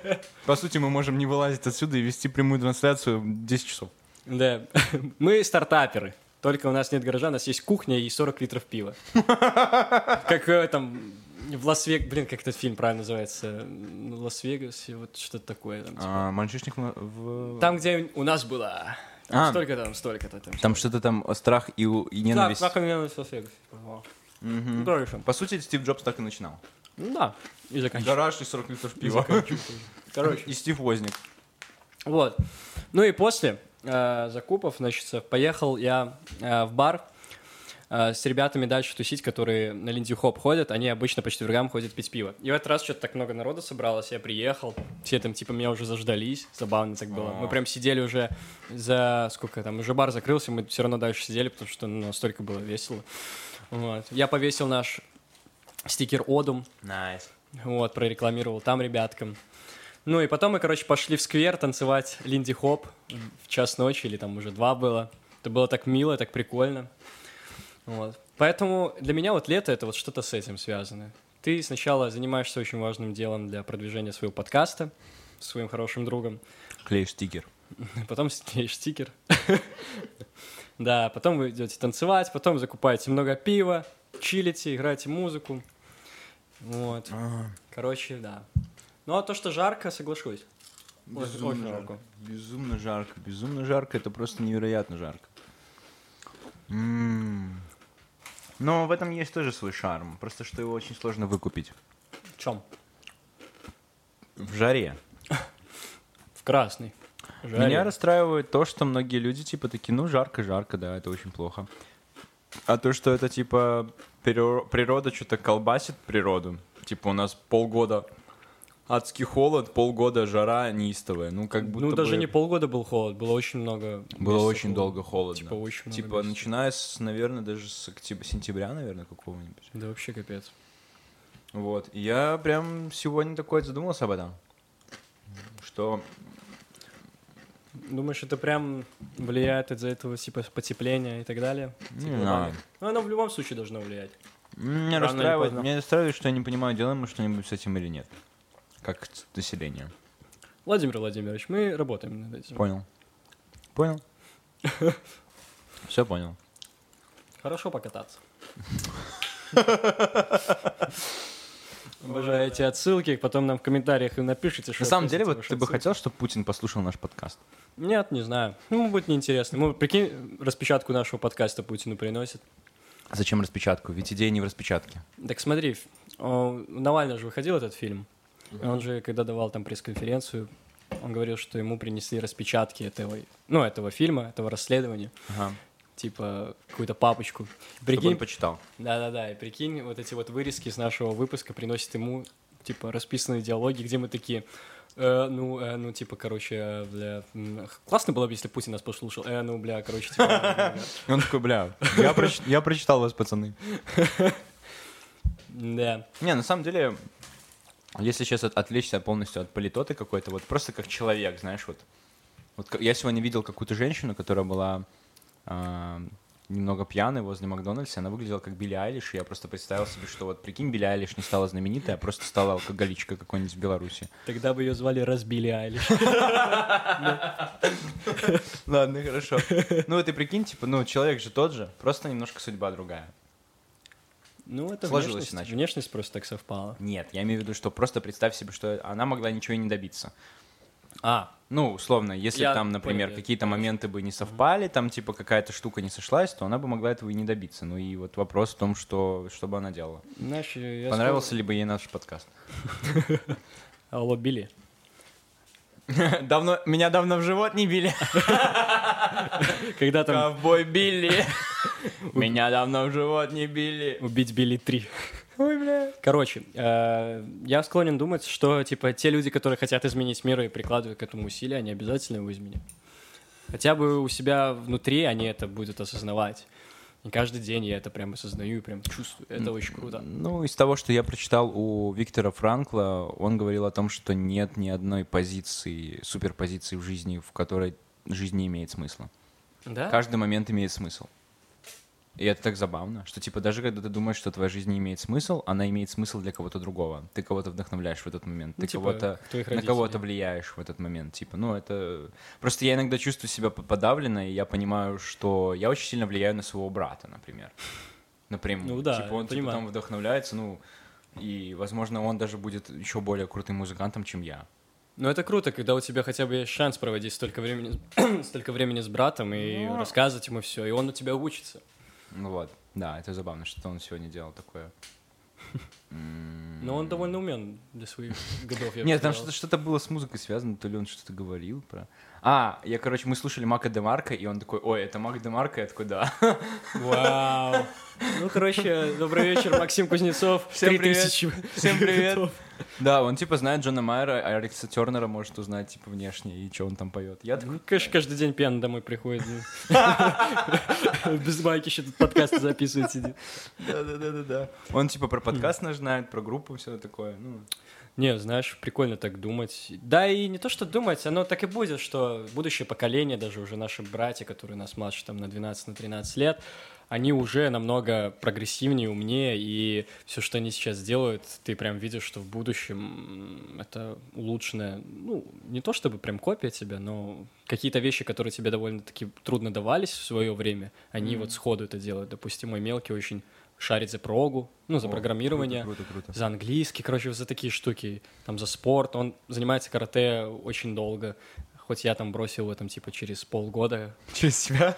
По сути, мы можем не вылазить отсюда и вести прямую трансляцию 10 часов. Да, мы стартаперы. Только у нас нет гаража, у нас есть кухня и 40 литров пива. Как в этом, в Лас-Вегасе, блин, как этот фильм правильно называется? В Лас-Вегасе, вот что-то такое. Там, типа. А, мальчишник в-. Там, где у нас было. А. Столько там, столько-то там. Там что-то там о, страх и, и Да, ненависть. как ненависть в Лас-Вегасе. Ну, короче. По сути, Стив Джобс так и начинал. Ну да, и заканчиваем. Гараж и 40 литров И пива. заканчиваем. Короче. И Стив Возник. Вот. Ну и после э, закупов, значит, поехал я э, в бар э, с ребятами дальше тусить, которые на Линди Хоп ходят. Они обычно по четвергам ходят пить пиво. И в этот раз что-то так много народа собралось, я приехал. Все там типа меня уже заждались. Забавно так было. Мы прям сидели уже за... Сколько там? Уже бар закрылся, мы все равно дальше сидели, потому что ну, настолько было весело. Вот. Я повесил наш стикер Одум. Nice. Вот, прорекламировал там ребяткам. Ну и потом мы, короче, пошли в сквер танцевать Lindy Hop в час ночи, или там уже два было. Это было так мило, так прикольно. Вот. Поэтому для меня вот лето — это вот что-то с этим связано. Ты сначала занимаешься очень важным делом для продвижения своего подкаста с своим хорошим другом, Клеишь стикер. потом склеишь стикер. Да, потом вы идете танцевать, потом закупаете много пива, чилите, играете музыку. Вот. Короче, да. Ну а то, что жарко, соглашусь. Безумно очень жарко. жарко. Безумно жарко. Безумно жарко. Это просто невероятно жарко. Но в этом есть тоже свой шарм. Просто что его очень сложно выкупить. В чем? В жаре. В красный. Жаре. Меня расстраивает то, что многие люди типа такие, ну жарко, жарко, да, это очень плохо. А то, что это типа приро- природа что-то колбасит природу. Типа у нас полгода адский холод, полгода жара неистовая. Ну как будто Ну, даже бы не полгода был холод, было очень много. было очень холода. долго холодно. Типа очень много Типа месяцев. начиная с, наверное, даже с октября, сентября, наверное, какого-нибудь. Да вообще капец. Вот. И я прям сегодня такой задумался об этом. Что Думаешь, это прям влияет из-за этого типа потепления и так далее? Не Типа, знаю. Ну, оно в любом случае должно влиять. Меня Рано расстраивает, меня расстраивает, что я не понимаю, делаем мы что-нибудь с этим или нет. Как население. Владимир Владимирович, мы работаем над этим. Понял. Понял. Все понял. Хорошо покататься. Обожаю эти отсылки, потом нам в комментариях и напишите, что... На самом деле, вот ты бы хотел, чтобы Путин послушал наш подкаст? Нет, не знаю. Ну, будет неинтересно. Мы, прикинь, распечатку нашего подкаста Путину приносит. Зачем распечатку? Ведь идея не в распечатке. Так смотри, у Навального же выходил этот фильм. И Он же, когда давал там пресс-конференцию, он говорил, что ему принесли распечатки этого, ну, этого фильма, этого расследования, Ага. типа какую-то папочку. Чтобы Прикинь, он почитал. Да-да-да, и прикинь, вот эти вот вырезки с нашего выпуска приносят ему, типа, расписанные диалоги, где мы такие, «Э, ну, э, ну, типа, короче, э, бля, классно было бы, если Путин нас послушал, э, ну, бля, короче, типа, бля, бля». И он такой, бля, я прочитал вас, пацаны. да, Не, на самом деле, если сейчас от- отвлечься полностью от политоты какой-то, вот просто как человек, знаешь, вот. Вот я сегодня видел какую-то женщину, которая была а, немного пьяной возле Макдональдса, она выглядела как Билли Айлиш, и я просто представил себе, что вот прикинь, Билли Айлиш не стала знаменитой, а просто стала алкоголичка какой-нибудь в Беларуси. Тогда бы ее звали Разбили Айлиш. Ладно, хорошо. Ну вот и прикинь, типа, ну человек же тот же, просто немножко судьба другая. Ну, это Сложилось внешность, иначе. внешность просто так совпала. Нет, я имею в виду, что просто представь себе, что она могла ничего не добиться. А, Ну, условно, если Я там, например, какие-то моменты бы не совпали, там, типа, какая-то штука не сошлась, то она бы могла этого и не добиться. Ну и вот вопрос в том, что, что бы она делала. знаешь, я Понравился ли бы ей наш подкаст? Алло, Билли. Давно, меня давно в живот не били. Когда там Ковбой Билли. Меня давно в живот не били. убить Билли 3. Ой, бля. Короче, э, я склонен думать, что, типа, те люди, которые хотят изменить мир и прикладывают к этому усилия, они обязательно его изменят. Хотя бы у себя внутри они это будут осознавать. И каждый день я это прям осознаю и прям чувствую. Это очень круто. Ну, из того, что я прочитал у Виктора Франкла, он говорил о том, что нет ни одной позиции, суперпозиции в жизни, в которой жизнь не имеет смысла. Да? Каждый момент имеет смысл. И это так забавно, что типа даже когда ты думаешь, что твоя жизнь не имеет смысл, она имеет смысл для кого-то другого. Ты кого-то вдохновляешь в этот момент, Ну, ты типа, кого-то на кого-то влияешь в этот момент. Типа, ну это просто я иногда чувствую себя подавленно, и я понимаю, что я очень сильно влияю на своего брата, например. Напрямую. Ну да, типа он типа, там вдохновляется, ну и, возможно, он даже будет еще более крутым музыкантом, чем я. Ну, это круто, когда у тебя хотя бы есть шанс проводить столько времени, столько времени с братом и Ну. рассказывать ему все, и он у тебя учится. Ну вот, да, это забавно, что он сегодня делал такое. Но он довольно умен для своих годов. Нет, там что-то было с музыкой связано, то ли он что-то говорил про... А, я, короче, мы слушали Мака Демарка, и он такой, ой, это Мак Демарка? Я такой, да. Вау. Ну, короче, добрый вечер, Максим Кузнецов. Всем привет. Всем привет. Да, он типа знает Джона Майера, а Алекса Тернера может узнать типа внешне, и что он там поет. Я такой, Ну, конечно, каждый день пьяный домой приходит. Без майки еще тут подкасты записывает, сидит. да-да-да-да. Он типа про подкаст наш знает, про группу, все такое. Не, знаешь, прикольно так думать. Да и не то, что думать, оно так и будет, что будущее поколение, даже уже наши братья, которые нас младше там на 12, на 13 лет, они уже намного прогрессивнее, умнее, и все, что они сейчас делают, ты прям видишь, что в будущем это улучшенная, ну, не то чтобы прям копия тебя, но какие-то вещи, которые тебе довольно-таки трудно давались в свое время, они вот сходу это делают. Допустим, мой мелкий очень шарит за прогу, ну, за О, программирование Круто, круто, круто. за английский, короче, за такие штуки, там, за спорт. Он занимается карате очень долго, хоть я там бросил его там, типа, через полгода. Через себя?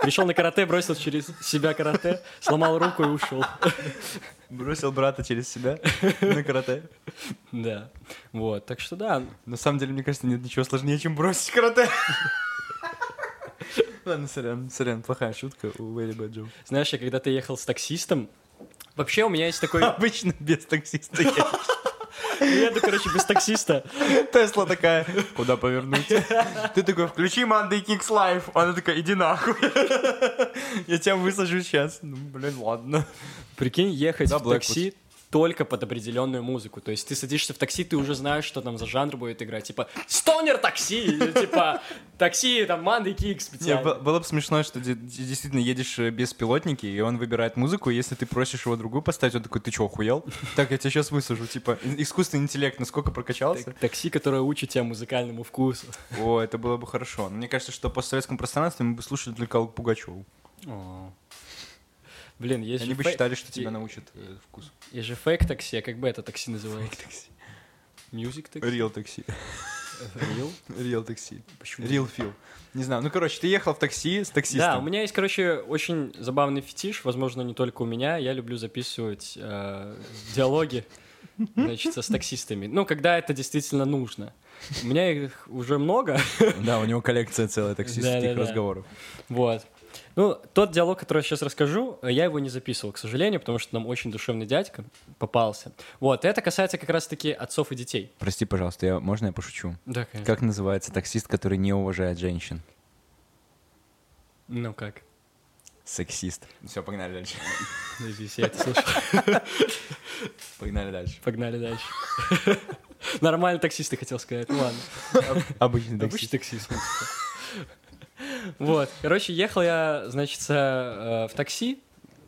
Пришел на карате, бросил через себя карате, сломал руку и ушел. Бросил брата через себя на карате. Да, вот, так что да, На самом деле, мне кажется, нет ничего сложнее, чем бросить карате. Ладно, сорян, сорян, плохая шутка у Very Bad Joe. знаешь, я когда-то ехал с таксистом, вообще у меня есть такой... Обычно без таксиста едешь. Еду, короче, без таксиста. Тесла такая, куда повернуть? Ты такой, включи Monday Kicks Live. Она такая, иди нахуй. Я тебя высажу сейчас. Ну, блин, ладно. Прикинь, ехать в такси только под определенную музыку. То есть ты садишься в такси, ты уже знаешь, что там за жанр будет играть. Типа стонер такси, или, типа такси, там, Манды Кик Не, специально. было бы смешно, что де- действительно едешь э, без пилотники, и он выбирает музыку, и если ты просишь его другую поставить, он такой, ты чё, охуел? Так, я тебя сейчас высажу. Типа, искусственный интеллект насколько прокачался? Так- Такси, которое учит тебя музыкальному вкусу. О, это было бы хорошо. Мне кажется, что по советском пространстве мы бы слушали только Пугачеву. Блин, есть Они бы фей- считали, что тебя и- научат э, вкус. есть же фейк такси, а как бы это такси называется? Music taxi? Real taxi. Real? Real taxi. Почему? Real feel. Не знаю. Ну, короче, ты ехал в такси с таксистом. Да, у меня есть, короче, очень забавный фетиш, возможно, не только у меня. Я люблю записывать э, диалоги, значит, с таксистами. Ну, когда это действительно нужно. У меня их уже много, Да, у него коллекция целая таксистских разговоров. вот. Ну, тот диалог, который я сейчас расскажу, э, я его не записывал, к сожалению, потому что нам очень душевный дядька попался. Вот, это касается как раз-таки отцов и детей. Прости, пожалуйста, я, можно я пошучу? Да, конечно. Как называется таксист, который не уважает женщин? Ну как? Сексист. Все, погнали дальше. Надеюсь, я это слышу. Погнали дальше. Погнали дальше. Нормальный таксист, ты хотел сказать. Ну ладно. Обычный Обычный таксист. Вот, короче, ехал я, значит, э, в такси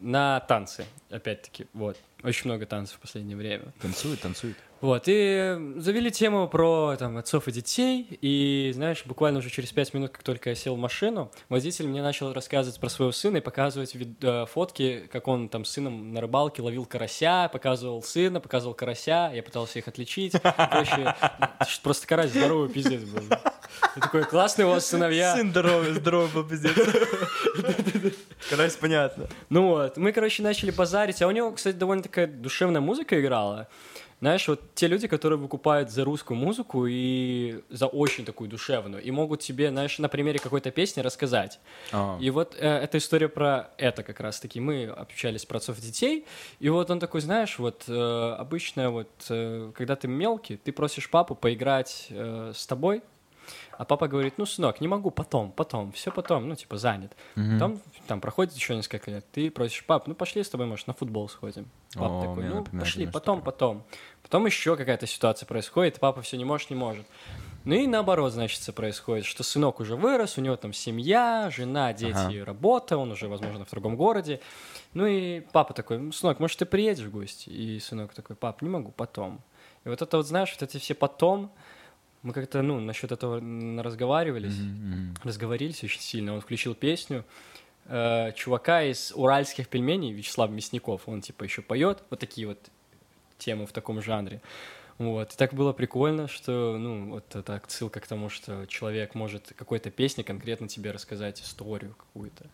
на танцы, опять-таки, вот. Очень много танцев в последнее время. Танцует, танцует. Вот, и завели тему про там, отцов и детей, и, знаешь, буквально уже через пять минут, как только я сел в машину, водитель мне начал рассказывать про своего сына и показывать вид- э, фотки, как он там с сыном на рыбалке ловил карася, показывал сына, показывал карася, я пытался их отличить. Короче, просто карась здоровый пиздец был. Такой, классный у вас сыновья. Сын здоровый, здоровый был пиздец. Карась, понятно. Ну вот, мы, короче, начали базарить, а у него, кстати, довольно такая душевная музыка играла. Знаешь, вот те люди, которые выкупают за русскую музыку и за очень такую душевную, и могут тебе, знаешь, на примере какой-то песни рассказать. А. И вот э, эта история про это как раз-таки. Мы общались про отцов детей, и вот он такой, знаешь, вот э, обычно вот, э, когда ты мелкий, ты просишь папу поиграть э, с тобой, а папа говорит, ну, сынок, не могу, потом, потом, все потом, ну, типа, занят. Мгм. Потом, там, проходит еще несколько лет, ты просишь, пап, ну, пошли с тобой, может, на футбол сходим. Папа О, такой, ну, пошли, потом, такое. потом. Потом еще какая-то ситуация происходит, папа все не может, не может. Ну и наоборот, значит, происходит, что сынок уже вырос, у него там семья, жена, дети, Ага. работа, он уже, возможно, в другом городе. Ну и папа такой, «Ну, сынок, может, ты приедешь в гости? И сынок такой, пап, не могу, потом. И вот это вот, знаешь, вот эти все потом, мы как-то, ну, насчет этого разговаривались, мгм. разговорились очень сильно. Он включил песню э, чувака из уральских пельменей, Вячеслав Мясников. Он типа еще поет вот такие вот темы в таком жанре. Вот. И так было прикольно, что, ну, вот это отсылка к тому, что человек может какой-то песне конкретно тебе рассказать историю какую-то.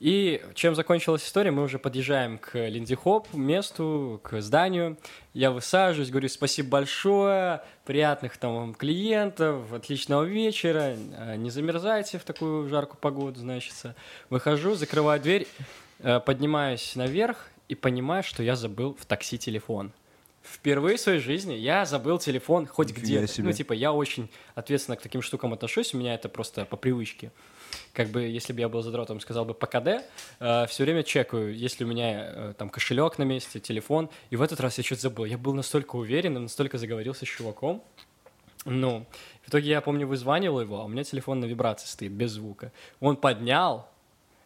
И чем закончилась история, мы уже подъезжаем к Линди Хоп, месту, к зданию. Я высаживаюсь, говорю спасибо большое, приятных там вам клиентов, отличного вечера, э, не замерзайте в такую жаркую погоду, значит. Выхожу, закрываю дверь, э, поднимаюсь наверх и понимаю, что я забыл в такси телефон. Впервые в своей жизни я забыл телефон хоть себе. Ну, типа, я очень ответственно к таким штукам отношусь, у меня это просто по привычке. Как бы, если бы я был задротом, сказал бы по КД, все время чекаю, если у меня э, там кошелек на месте, телефон. И в этот раз я что-то забыл. Я был настолько уверен, настолько заговорился с чуваком. Ну, в итоге я помню, вызванивал его, а у меня телефон на вибрации стоит, без звука. Он поднял,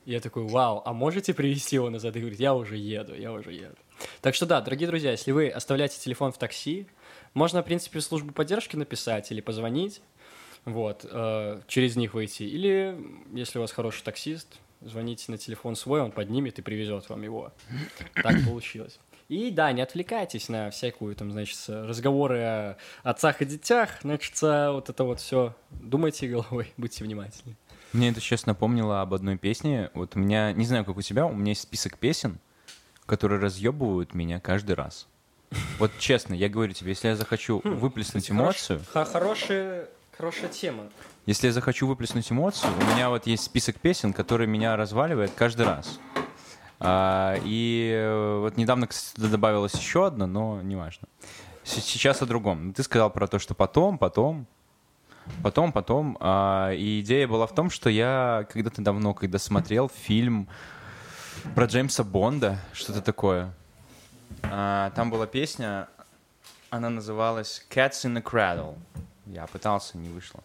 и я такой, вау, а можете привезти его назад? И говорит, я уже еду, я уже еду. Так что да, дорогие друзья, если вы оставляете телефон в такси, можно, в принципе, в службу поддержки написать или позвонить, вот, э, через них выйти. Или, если у вас хороший таксист, звоните на телефон свой, он поднимет и привезет вам его. Так получилось. И да, не отвлекайтесь на всякую там, значит, разговоры о отцах и детях, значит, вот это вот все. Думайте головой, будьте внимательны. Мне это сейчас напомнило об одной песне. Вот у меня, не знаю, как у тебя, у меня есть список песен, которые разъебывают меня каждый раз. Вот честно, я говорю тебе, если я захочу выплеснуть эмоцию, хорошая, хорошая тема. если я захочу выплеснуть эмоцию, у меня вот есть список песен, которые меня разваливает каждый раз. А, и э, вот недавно, кстати, туда добавилась еще одна, но неважно. Сейчас о другом. Ты сказал про то, что потом, потом, потом, потом. А, и идея была в том, что я когда-то давно, когда смотрел фильм про Джеймса Бонда, что-то такое, а, там была песня, она называлась «Cats in the Cradle». Я пытался, не вышло.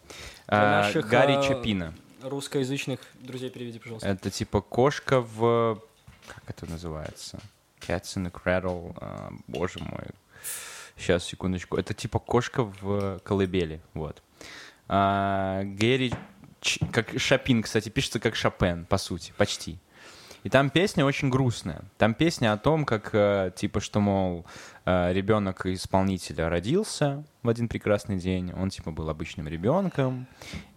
А, наших, Гарри а, Чапина. Русскоязычных друзей переведи, пожалуйста. Это типа кошка в... Как это называется? Cats in the Cradle. а, боже мой. Сейчас, секундочку. Это типа кошка в колыбели. Вот. А, Гэри... Ч- Как Шапин, кстати, пишется как Шопен, по сути, почти. И там песня очень грустная. Там песня о том, как, э, типа, что, мол, э, ребенок исполнителя родился в один прекрасный день, он, типа, был обычным ребенком,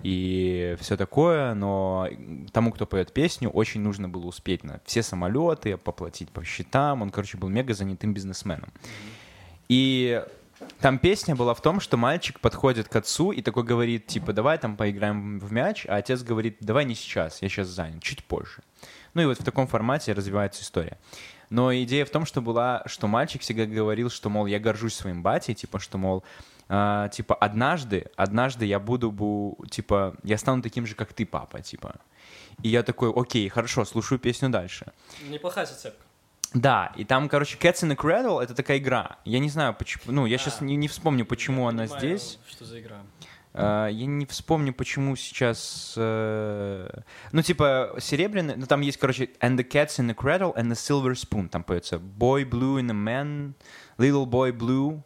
и все такое, но тому, кто поет песню, очень нужно было успеть на все самолеты, поплатить по счетам, он, короче, был мега занятым бизнесменом. И там песня была в том, что мальчик подходит к отцу и такой говорит, типа, давай там поиграем в мяч, а отец говорит, давай не сейчас, я сейчас занят, чуть позже. Ну и вот в таком формате развивается история. Но идея в том, что была, что мальчик всегда говорил, что, мол, я горжусь своим батей, типа, что, мол, а, типа, однажды, однажды я буду, бу- типа, я стану таким же, как ты, папа, типа. И я такой, окей, хорошо, слушаю песню дальше. Неплохая зацепка. Да, и там, короче, Cats in the Cradle — это такая игра. Я не знаю, почему, ну, я А. сейчас не, не вспомню, почему она понимаю, здесь. Что за игра? Э, я не вспомню, почему сейчас... э, Ну, типа, серебряный... Ну, там есть, короче, And the cats in the cradle and the silver spoon. Там поется Boy blue in the man, little boy blue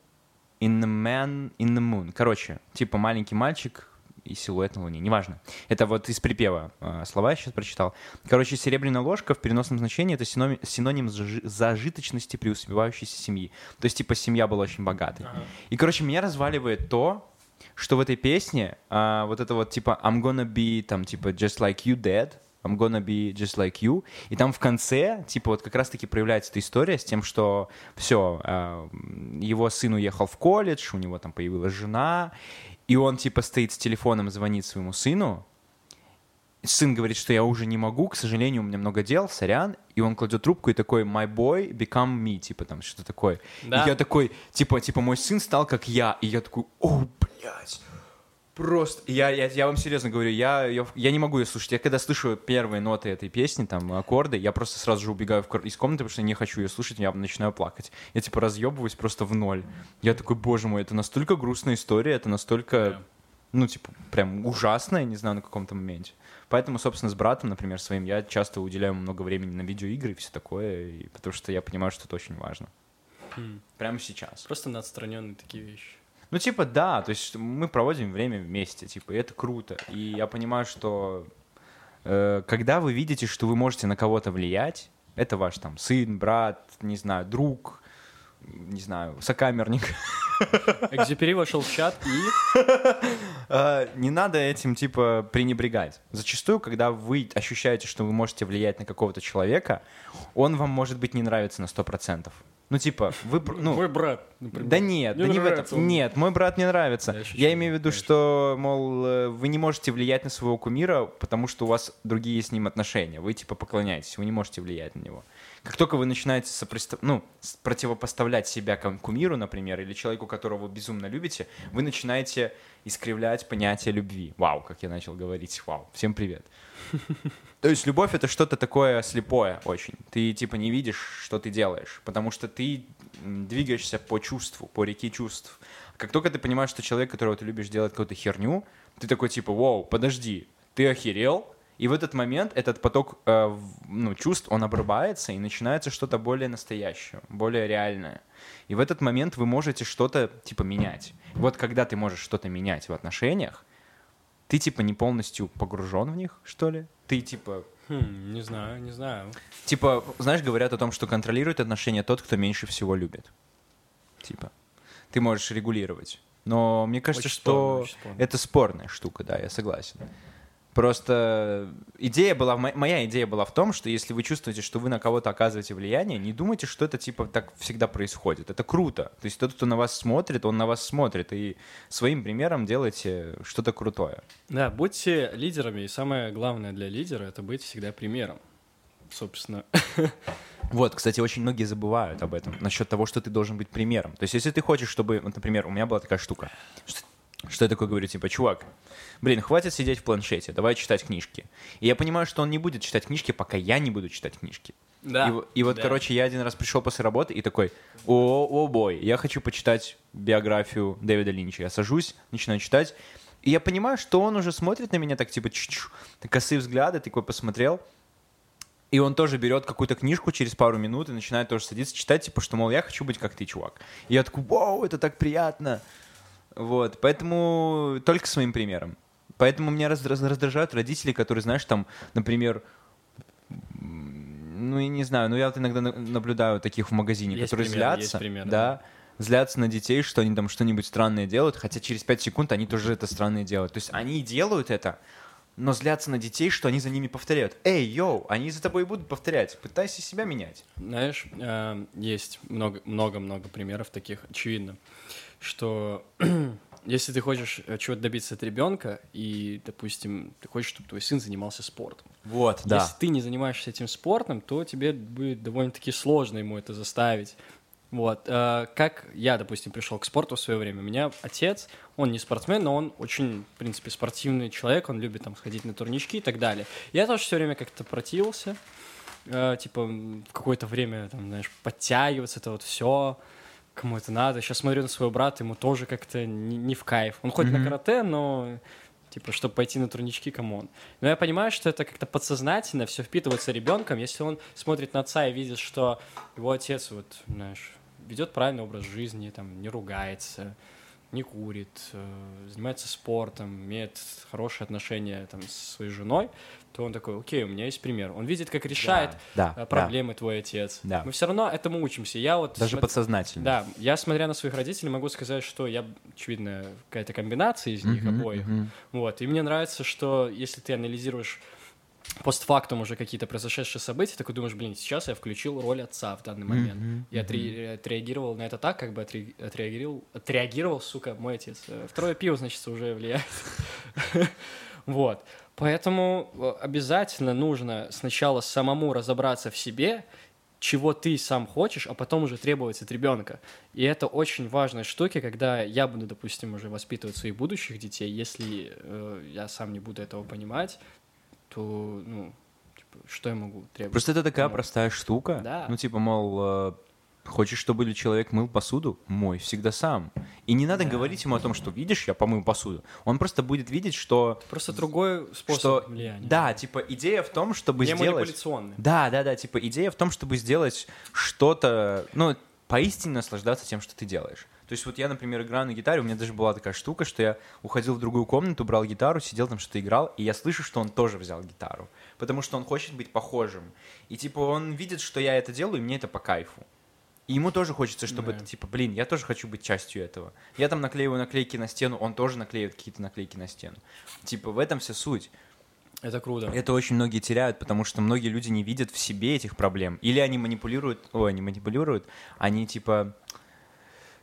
in the man in the moon. Короче, типа, маленький мальчик и силуэт на луне. Неважно. Это вот из припева э, слова я сейчас прочитал. Короче, серебряная ложка в переносном значении это синоним, синоним зажи- зажиточности преуспевающейся семьи. То есть, типа, семья была очень богатой. И, короче, меня разваливает то, что в этой песне а, вот это вот типа I'm gonna be там типа just like you dead, I'm gonna be just like you. И там в конце, типа, вот как раз-таки проявляется эта история с тем, что все, его сын уехал в колледж, у него там появилась жена, и он, типа, стоит с телефоном, звонит своему сыну. Сын говорит, что я уже не могу, к сожалению, у меня много дел, сорян. И он кладет трубку и такой, my boy become me, типа там что-то такое. Да. И я такой, типа, типа, мой сын стал как я. И я такой, о, блядь. Просто, я, я, я вам серьезно говорю, я, я, я не могу ее слушать. Я когда слышу первые ноты этой песни, там, аккорды, я просто сразу же убегаю в из комнаты, потому что не хочу ее слушать, я начинаю плакать. Я, типа, разъебываюсь просто в ноль. Я такой, боже мой, это настолько грустная история, это настолько, Да. ну, типа, прям ужасная, не знаю, на каком-то моменте. Поэтому, собственно, с братом, например, своим, я часто уделяю много времени на видеоигры и все такое, и, потому что я понимаю, что это очень важно. Хм. Прямо сейчас. Просто на отстраненные такие вещи. Ну, типа, да, то есть мы проводим время вместе, типа, и это круто. И я понимаю, что э, когда вы видите, что вы можете на кого-то влиять, это ваш там сын, брат, не знаю, друг, не знаю, сокамерник, Экзюпери вошел в чат и... э, не надо этим, типа, пренебрегать. Зачастую, когда вы ощущаете, что вы можете влиять на какого-то человека, он вам, может быть, не нравится на 100%. Ну, типа, вы... Ну, Мой брат, например. Да нет, Мне да не в этом. он. Нет, мой брат не нравится. Я шучу, Я имею в виду, конечно. что, мол, э, вы не можете влиять на своего кумира, потому что у вас другие с ним отношения. Вы типа поклоняетесь, вы не можете влиять на него. Как только вы начинаете сопристав- ну, противопоставлять себя кумиру, например, или человеку, которого вы безумно любите, вы начинаете искривлять понятие любви. Вау, как я начал говорить. Вау, всем привет. То есть любовь это что-то такое слепое очень. Ты типа не видишь, что ты делаешь, потому что ты двигаешься по чувству, по реке чувств. Как только ты понимаешь, что человек, которого ты любишь, делает какую-то херню, ты такой типа, вау, подожди, ты охерел? И в этот момент этот поток э, ну, чувств, он обрубается, и начинается что-то более настоящее, более реальное. И в этот момент вы можете что-то типа менять. Вот когда ты можешь что-то менять в отношениях, ты типа не полностью погружен в них, что ли? Ты типа Хм, не знаю, не знаю. Типа, знаешь, говорят о том, что контролирует отношения тот, кто меньше всего любит. Типа, ты можешь регулировать. Но мне кажется, Очень что спорно, спорно. это спорная штука, да, я согласен. Просто идея была, мо- моя идея была в том, что если вы чувствуете, что вы на кого-то оказываете влияние, не думайте, что это типа так всегда происходит. Это круто. То есть тот, кто на вас смотрит, он на вас смотрит, и своим примером делайте что-то крутое. Да, будьте лидерами, и самое главное для лидера — это быть всегда примером. Собственно, Вот, кстати, очень многие забывают об этом, насчет того, что ты должен быть примером. То есть, если ты хочешь, чтобы, вот, например, у меня была такая штука, что, что я такое говорю, типа, чувак, блин, хватит сидеть в планшете, давай читать книжки. И я понимаю, что он не будет читать книжки, пока я не буду читать книжки. Да, И, и вот, да. короче, я один раз пришел после работы и такой, о, о бой, я хочу почитать биографию Дэвида Линча. Я сажусь, начинаю читать, и я понимаю, что он уже смотрит на меня так, типа, чу-чу, косые взгляды, такой посмотрел, и он тоже берет какую-то книжку через пару минут и начинает тоже садиться читать, типа, что, мол, я хочу быть как ты, чувак. И я такой, вау, это так приятно. Вот, поэтому только своим примером. Поэтому меня раз- раз- раздражают родители, которые, знаешь, там, например, ну, я не знаю, ну, я вот иногда на- наблюдаю таких в магазине, Есть которые примеры, есть злятся, примеры, да, злятся на детей, что они там что-нибудь странное делают, хотя через 5 секунд они тоже это странное делают. То есть они делают это, но злятся на детей, что они за ними повторяют. Эй, йоу, они за тобой будут повторять. Пытайся себя менять. Знаешь, э, есть много- много-много примеров таких, очевидно, что если ты хочешь э, чего-то добиться от ребенка, и, допустим, ты хочешь, чтобы твой сын занимался спортом. Вот, Если ты не занимаешься этим спортом, то тебе будет довольно-таки сложно ему это заставить. Вот. э, Как я, допустим, пришел к спорту в свое время. У меня отец, он не спортсмен, но он очень, в принципе, спортивный человек, он любит там сходить на турнички и так далее. Я тоже все время как-то противился, э, типа в какое-то время, там, знаешь, подтягиваться, это вот все. кому это надо. Сейчас смотрю на своего брата, ему тоже как-то не, не в кайф. Он ходит mm-hmm. на карате, но типа, чтобы пойти на турнички, come on. Но я понимаю, что это как-то подсознательно все впитывается ребенком, если он смотрит на отца и видит, что его отец, вот, знаешь, ведет правильный образ жизни, там, не ругается, не курит, э, занимается спортом, имеет хорошие отношения там, с своей женой, то он такой, окей, у меня есть пример. Он видит, как решает да, да, э, проблемы да. твой отец. Да. Мы все равно этому учимся. Я вот Даже смотр... подсознательно. Да, я, смотря на своих родителей, могу сказать, что я, очевидно, какая-то комбинация из них uh-huh, обоих. Uh-huh. Вот. И мне нравится, что если ты анализируешь постфактум уже какие-то произошедшие события, такой думаешь, блин, сейчас я включил роль отца в данный момент. Mm-hmm. Я отре- отреагировал на это так, как бы отре- отреагировал, отреагировал, сука, мой отец. Э, второе пиво, значит, уже влияет. Вот. Поэтому э, обязательно нужно сначала самому разобраться в себе, чего ты сам хочешь, а потом уже требовать от ребенка. И это очень важная штука, когда я буду, допустим, уже воспитывать своих будущих детей, если э, я сам не буду этого понимать, то, ну, типа, что я могу требовать? Просто это такая ну, простая штука. Да. Ну, типа, мол, э, хочешь, чтобы человек мыл посуду? Мой, всегда сам. И не надо да. говорить ему о том, что, видишь, я помыл посуду. Он просто будет видеть, что... Просто другой способ что... влияния. Да, типа, идея в том, чтобы не сделать... манипуляционный. Да, да, да, типа, идея в том, чтобы сделать что-то, ну, поистине наслаждаться тем, что ты делаешь. То есть вот я, например, играю на гитаре, у меня даже была такая штука, что я уходил в другую комнату, брал гитару, сидел там что-то играл, и я слышу, что он тоже взял гитару, потому что он хочет быть похожим. И типа он видит, что я это делаю, и мне это по кайфу. И ему тоже хочется, чтобы да. это, типа, блин, я тоже хочу быть частью этого. Я там наклеиваю наклейки на стену, он тоже наклеивает какие-то наклейки на стену. Типа, в этом вся суть. Это круто. Это очень многие теряют, потому что многие люди не видят в себе этих проблем. Или они манипулируют, ой, они манипулируют, они типа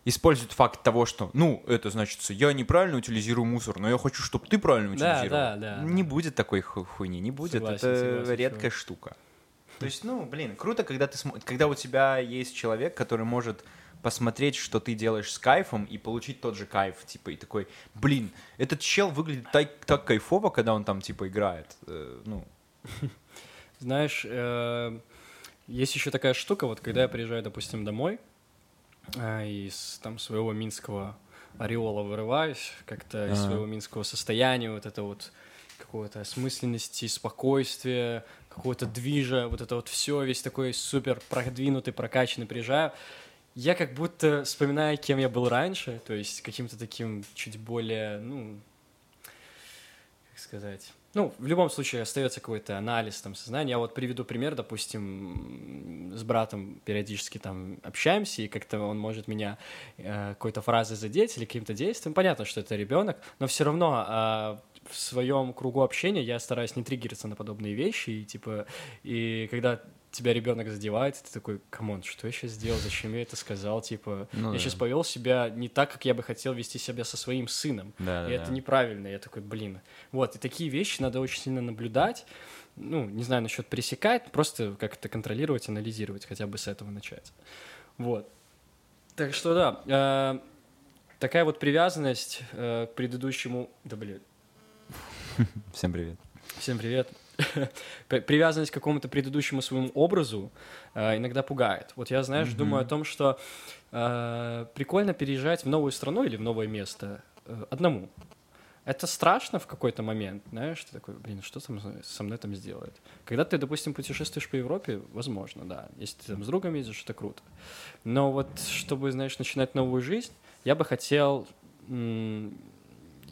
используют факт того, что, ну, это значит, я неправильно утилизирую мусор, но я хочу, чтобы ты правильно утилизировал. Да, да, да. Не будет такой хуйни, не будет. Согласен, это согласен, редкая чувак. штука. То есть, ну, блин, круто, когда ты см... когда у тебя есть человек, который может посмотреть, что ты делаешь с кайфом и получить тот же кайф, типа, и такой, блин, этот чел выглядит так, так кайфово, когда он там, типа, играет, э, ну. Знаешь, э, есть еще такая штука, вот когда я приезжаю, допустим, домой, из там своего минского ореола вырываюсь, как-то из своего минского состояния, вот это вот какого-то осмысленности, спокойствия, какого-то движа, вот это вот все, весь такой супер продвинутый, прокачанный приезжаю. Я как будто вспоминаю, кем я был раньше, то есть каким-то таким чуть более, ну, как сказать, ну, в любом случае остается какой-то анализ там сознания. Я вот приведу пример, допустим, с братом периодически там общаемся, и как-то он может меня э, какой-то фразой задеть или каким-то действием. Понятно, что это ребенок, но все равно э, в своем кругу общения я стараюсь не триггериться на подобные вещи, и типа, и когда тебя ребенок задевает, ты такой, come on, что я сейчас сделал, зачем я это сказал, типа, Ну я да. сейчас повел себя не так, как я бы хотел вести себя со своим сыном, Да, и это неправильно, я такой, блин. Вот, и такие вещи надо очень сильно наблюдать, ну, не знаю насчет пресекать, просто как-то контролировать, анализировать, хотя бы с этого начать. Вот. Так что да, э, такая вот привязанность э, к предыдущему... Да, блин, Всем привет. Всем привет. При- Привязанность к какому-то предыдущему своему образу э, иногда пугает. Вот я, знаешь, Мгм. думаю о том, что э, прикольно переезжать в новую страну или в новое место э, одному. Это страшно в какой-то момент, знаешь, ты такой, блин, что там со мной там сделает? Когда ты, допустим, путешествуешь по Европе, возможно, да. Если ты там с другом ездишь, это круто. Но вот, чтобы, знаешь, начинать новую жизнь, я бы хотел,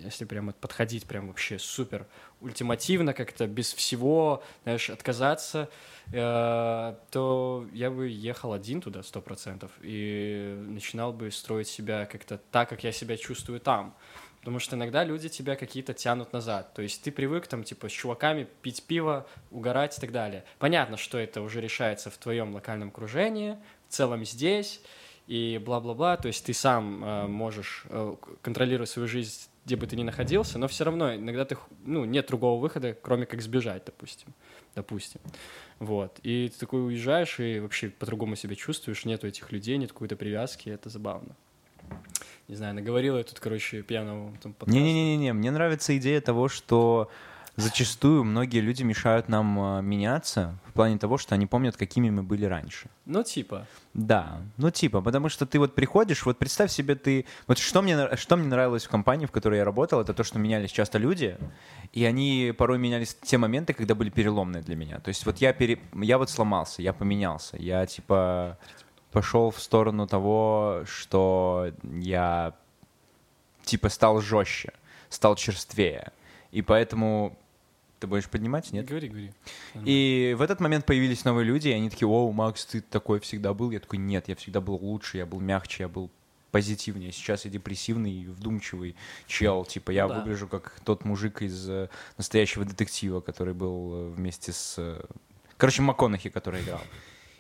если прямо подходить прям вообще супер ультимативно как-то, без всего, знаешь, отказаться, э, то я бы ехал один туда сто процентов и начинал бы строить себя как-то так, как я себя чувствую там. Потому что иногда люди тебя какие-то тянут назад. То есть ты привык там, типа, с чуваками пить пиво, угорать и так далее. Понятно, что это уже решается в твоем локальном окружении, в целом здесь, и бла-бла-бла. То есть ты сам э, можешь э, контролировать свою жизнь, где бы ты ни находился, но все равно иногда ты, ну, нет другого выхода, кроме как сбежать, допустим. Допустим. Вот. И ты такой уезжаешь и вообще по-другому себя чувствуешь, нету этих людей, нет какой-то привязки, это забавно. Не знаю, наговорил я тут, короче, пьяного. Не-не-не-не, мне нравится идея того, что зачастую многие люди мешают нам а, меняться в плане того, что они помнят, какими мы были раньше. Ну, типа. Да, ну типа, потому что ты вот приходишь, вот представь себе ты... Вот что мне, что мне нравилось в компании, в которой я работал, это то, что менялись часто люди, и они порой менялись в те моменты, когда были переломные для меня. То есть вот я, пере... я вот сломался, я поменялся, я типа пошел в сторону того, что я типа стал жестче, стал черствее. И поэтому... Ты будешь поднимать, нет? Говори, говори. И в этот момент появились новые люди, и они такие, о, Макс, ты такой всегда был? Я такой, нет, я всегда был лучше, я был мягче, я был позитивнее. Сейчас я депрессивный и вдумчивый чел. Типа я Да. выгляжу как тот мужик из э, настоящего детектива, который был э, вместе с... э, Короче, МакКонахи, который играл.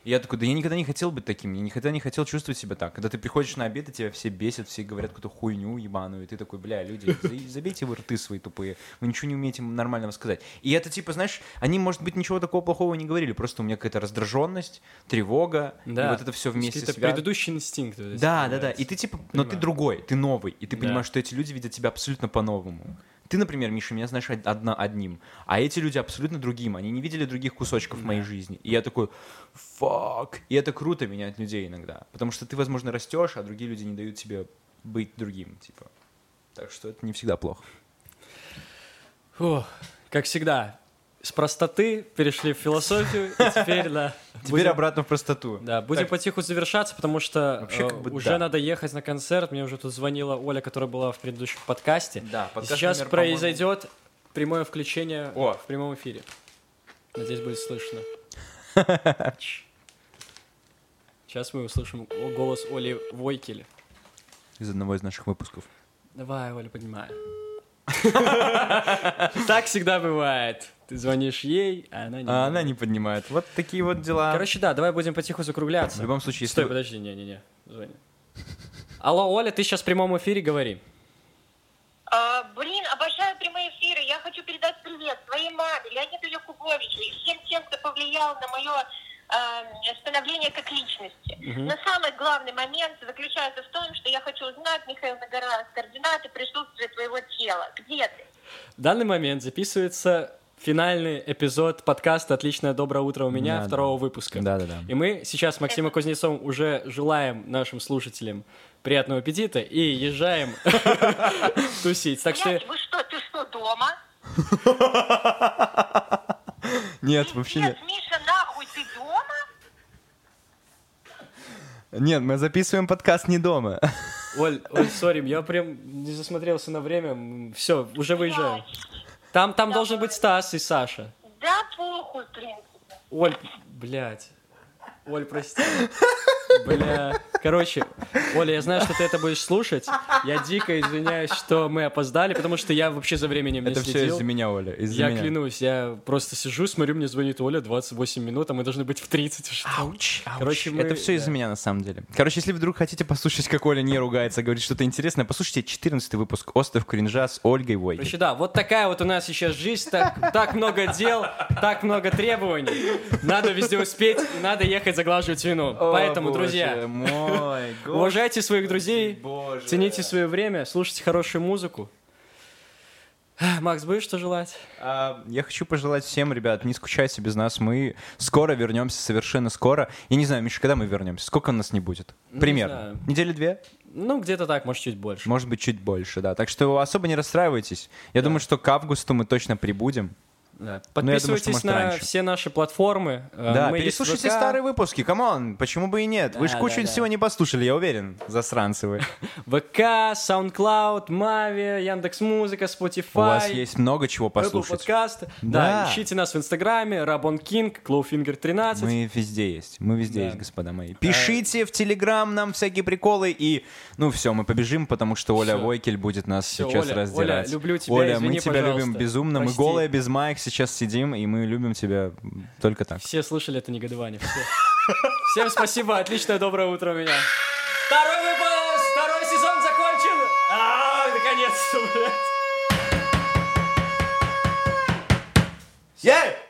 И я такой, да я никогда не хотел быть таким, я никогда не хотел чувствовать себя так. Когда ты приходишь на обед, и тебя все бесят, все говорят какую-то хуйню ебаную, и ты такой, бля, люди, за- забейте вы рты свои тупые, вы ничего не умеете нормального сказать. И это типа, знаешь, они, может быть, ничего такого плохого не говорили, просто у меня какая-то раздраженность, тревога, Да. и вот это все вместе предыдущие инстинкты. вот эти Да, да, да. появляются. И ты типа, но ты Понимаю. другой, ты новый, и ты Да. понимаешь, что эти люди видят тебя абсолютно по-новому. Ты, например, Миша, меня знаешь од- одна, одним, а эти люди абсолютно другим. Они не видели других кусочков в моей жизни. И я такой, фак. И это круто менять людей иногда. Потому что ты, возможно, растешь, а другие люди не дают тебе быть другим, типа. Так что это не всегда плохо. Фух, как всегда, с простоты перешли в философию, и теперь, да. Теперь будем- обратно в простоту. Да, будем Так, потиху завершаться, потому что Вообще, э, как бы уже да. надо ехать на концерт. Мне уже тут звонила Оля, которая была в предыдущем подкасте. Да, подкаст Сейчас номер, по-моему, произойдет прямое включение О. в прямом эфире. Надеюсь, будет слышно. Сейчас мы услышим голос Оли Войкеля. Из одного из наших выпусков. Давай, Оля, поднимай. Так всегда бывает. Ты звонишь ей, а она не. А она не поднимает. Вот такие вот дела. Короче, да, давай будем потиху закругляться. в любом случае, если Стой, вы- подожди, не-не-не, звони. Алло, Оля, ты сейчас в прямом эфире говори. А, блин, обожаю прямые эфиры. Я хочу передать привет своей маме, Леониду Якубовичу и всем тем, кто повлиял на мое становление как личности. Но самый главный момент заключается в том, что я хочу узнать, Михаил Нагора, координаты присутствия твоего тела. Где ты? В данный момент записывается финальный эпизод подкаста «Отличное доброе утро у меня» Да, второго выпуска. Да-да-да. И мы сейчас с Максимом Кузнецовым уже желаем нашим слушателям приятного аппетита и езжаем тусить. Так что вы что, ты что, дома? Нет, вообще нет. Миша, нахуй, ты дома? Нет, мы записываем подкаст не дома. Оль, Оль, сори, я прям не засмотрелся на время. Все, уже выезжаем. Там, там должен быть Стас и Саша. Да похуй, в принципе. Оль, блядь. Оль, прости. Бля. Короче, Оля, я знаю, что ты это будешь слушать. Я дико извиняюсь, что мы опоздали, потому что я вообще за временем не Это все следил. из-за меня, Оля. Из-за Я меня. клянусь, я просто сижу, смотрю, мне звонит Оля, 28 минут, а мы должны быть в 30 уже там. Ауч, ауч. Короче, мы- Это все из-за меня, на самом деле. Короче, если вдруг хотите послушать, как Оля не ругается, говорит что-то интересное, послушайте 14 выпуск «Остров кринжа» с Ольгой Войкой. Короче, да, вот такая вот у нас сейчас жизнь, так, так много дел, так много требований. Надо везде успеть, надо ехать заглаживать вину. Поэтому, друзья, мой, уважайте своих друзей, боже. цените свое время, слушайте хорошую музыку. Макс, будешь что желать? А, Я хочу пожелать всем, ребят, не скучайте без нас. Мы скоро вернемся, совершенно скоро. Я не знаю, Миша, когда мы вернемся? Сколько нас не будет? Не Примерно. знаю. Недели две? Ну, где-то так, может, чуть больше. Может быть, чуть больше, да. Так что особо не расстраивайтесь. Я думаю, что к августу мы точно прибудем. Да. Ну, думаю, что, Подписывайтесь может, на раньше. все наши платформы. Э, Да, мы переслушайте ВК, старые выпуски, come on, почему бы и нет? Вы же Да, кучу да, да. всего не послушали, я уверен, засранцы вы. ВК, SoundCloud, Mave, Яндекс.Музыка, Spotify. У вас есть много чего Apple послушать. подкаст. Да. Да. ищите нас в Инстаграме, Рабон Кинг, Clawfinger 13. Мы везде есть, мы везде Да. есть, господа мои. Пишите в Телеграм нам всякие приколы и, ну все, мы побежим, потому что Оля Всё. Войкель будет нас Всё, сейчас Оля, раздирать. Оля, люблю тебя, Оля, извини, мы тебя пожалуйста. любим безумно, мы Прости. голые без маек сейчас сидим, и мы любим тебя только так. Все слышали это негодование. Все. Всем спасибо, отличное доброе утро у меня. Второй выпуск, второй сезон закончен. А, наконец-то, блядь. Yeah!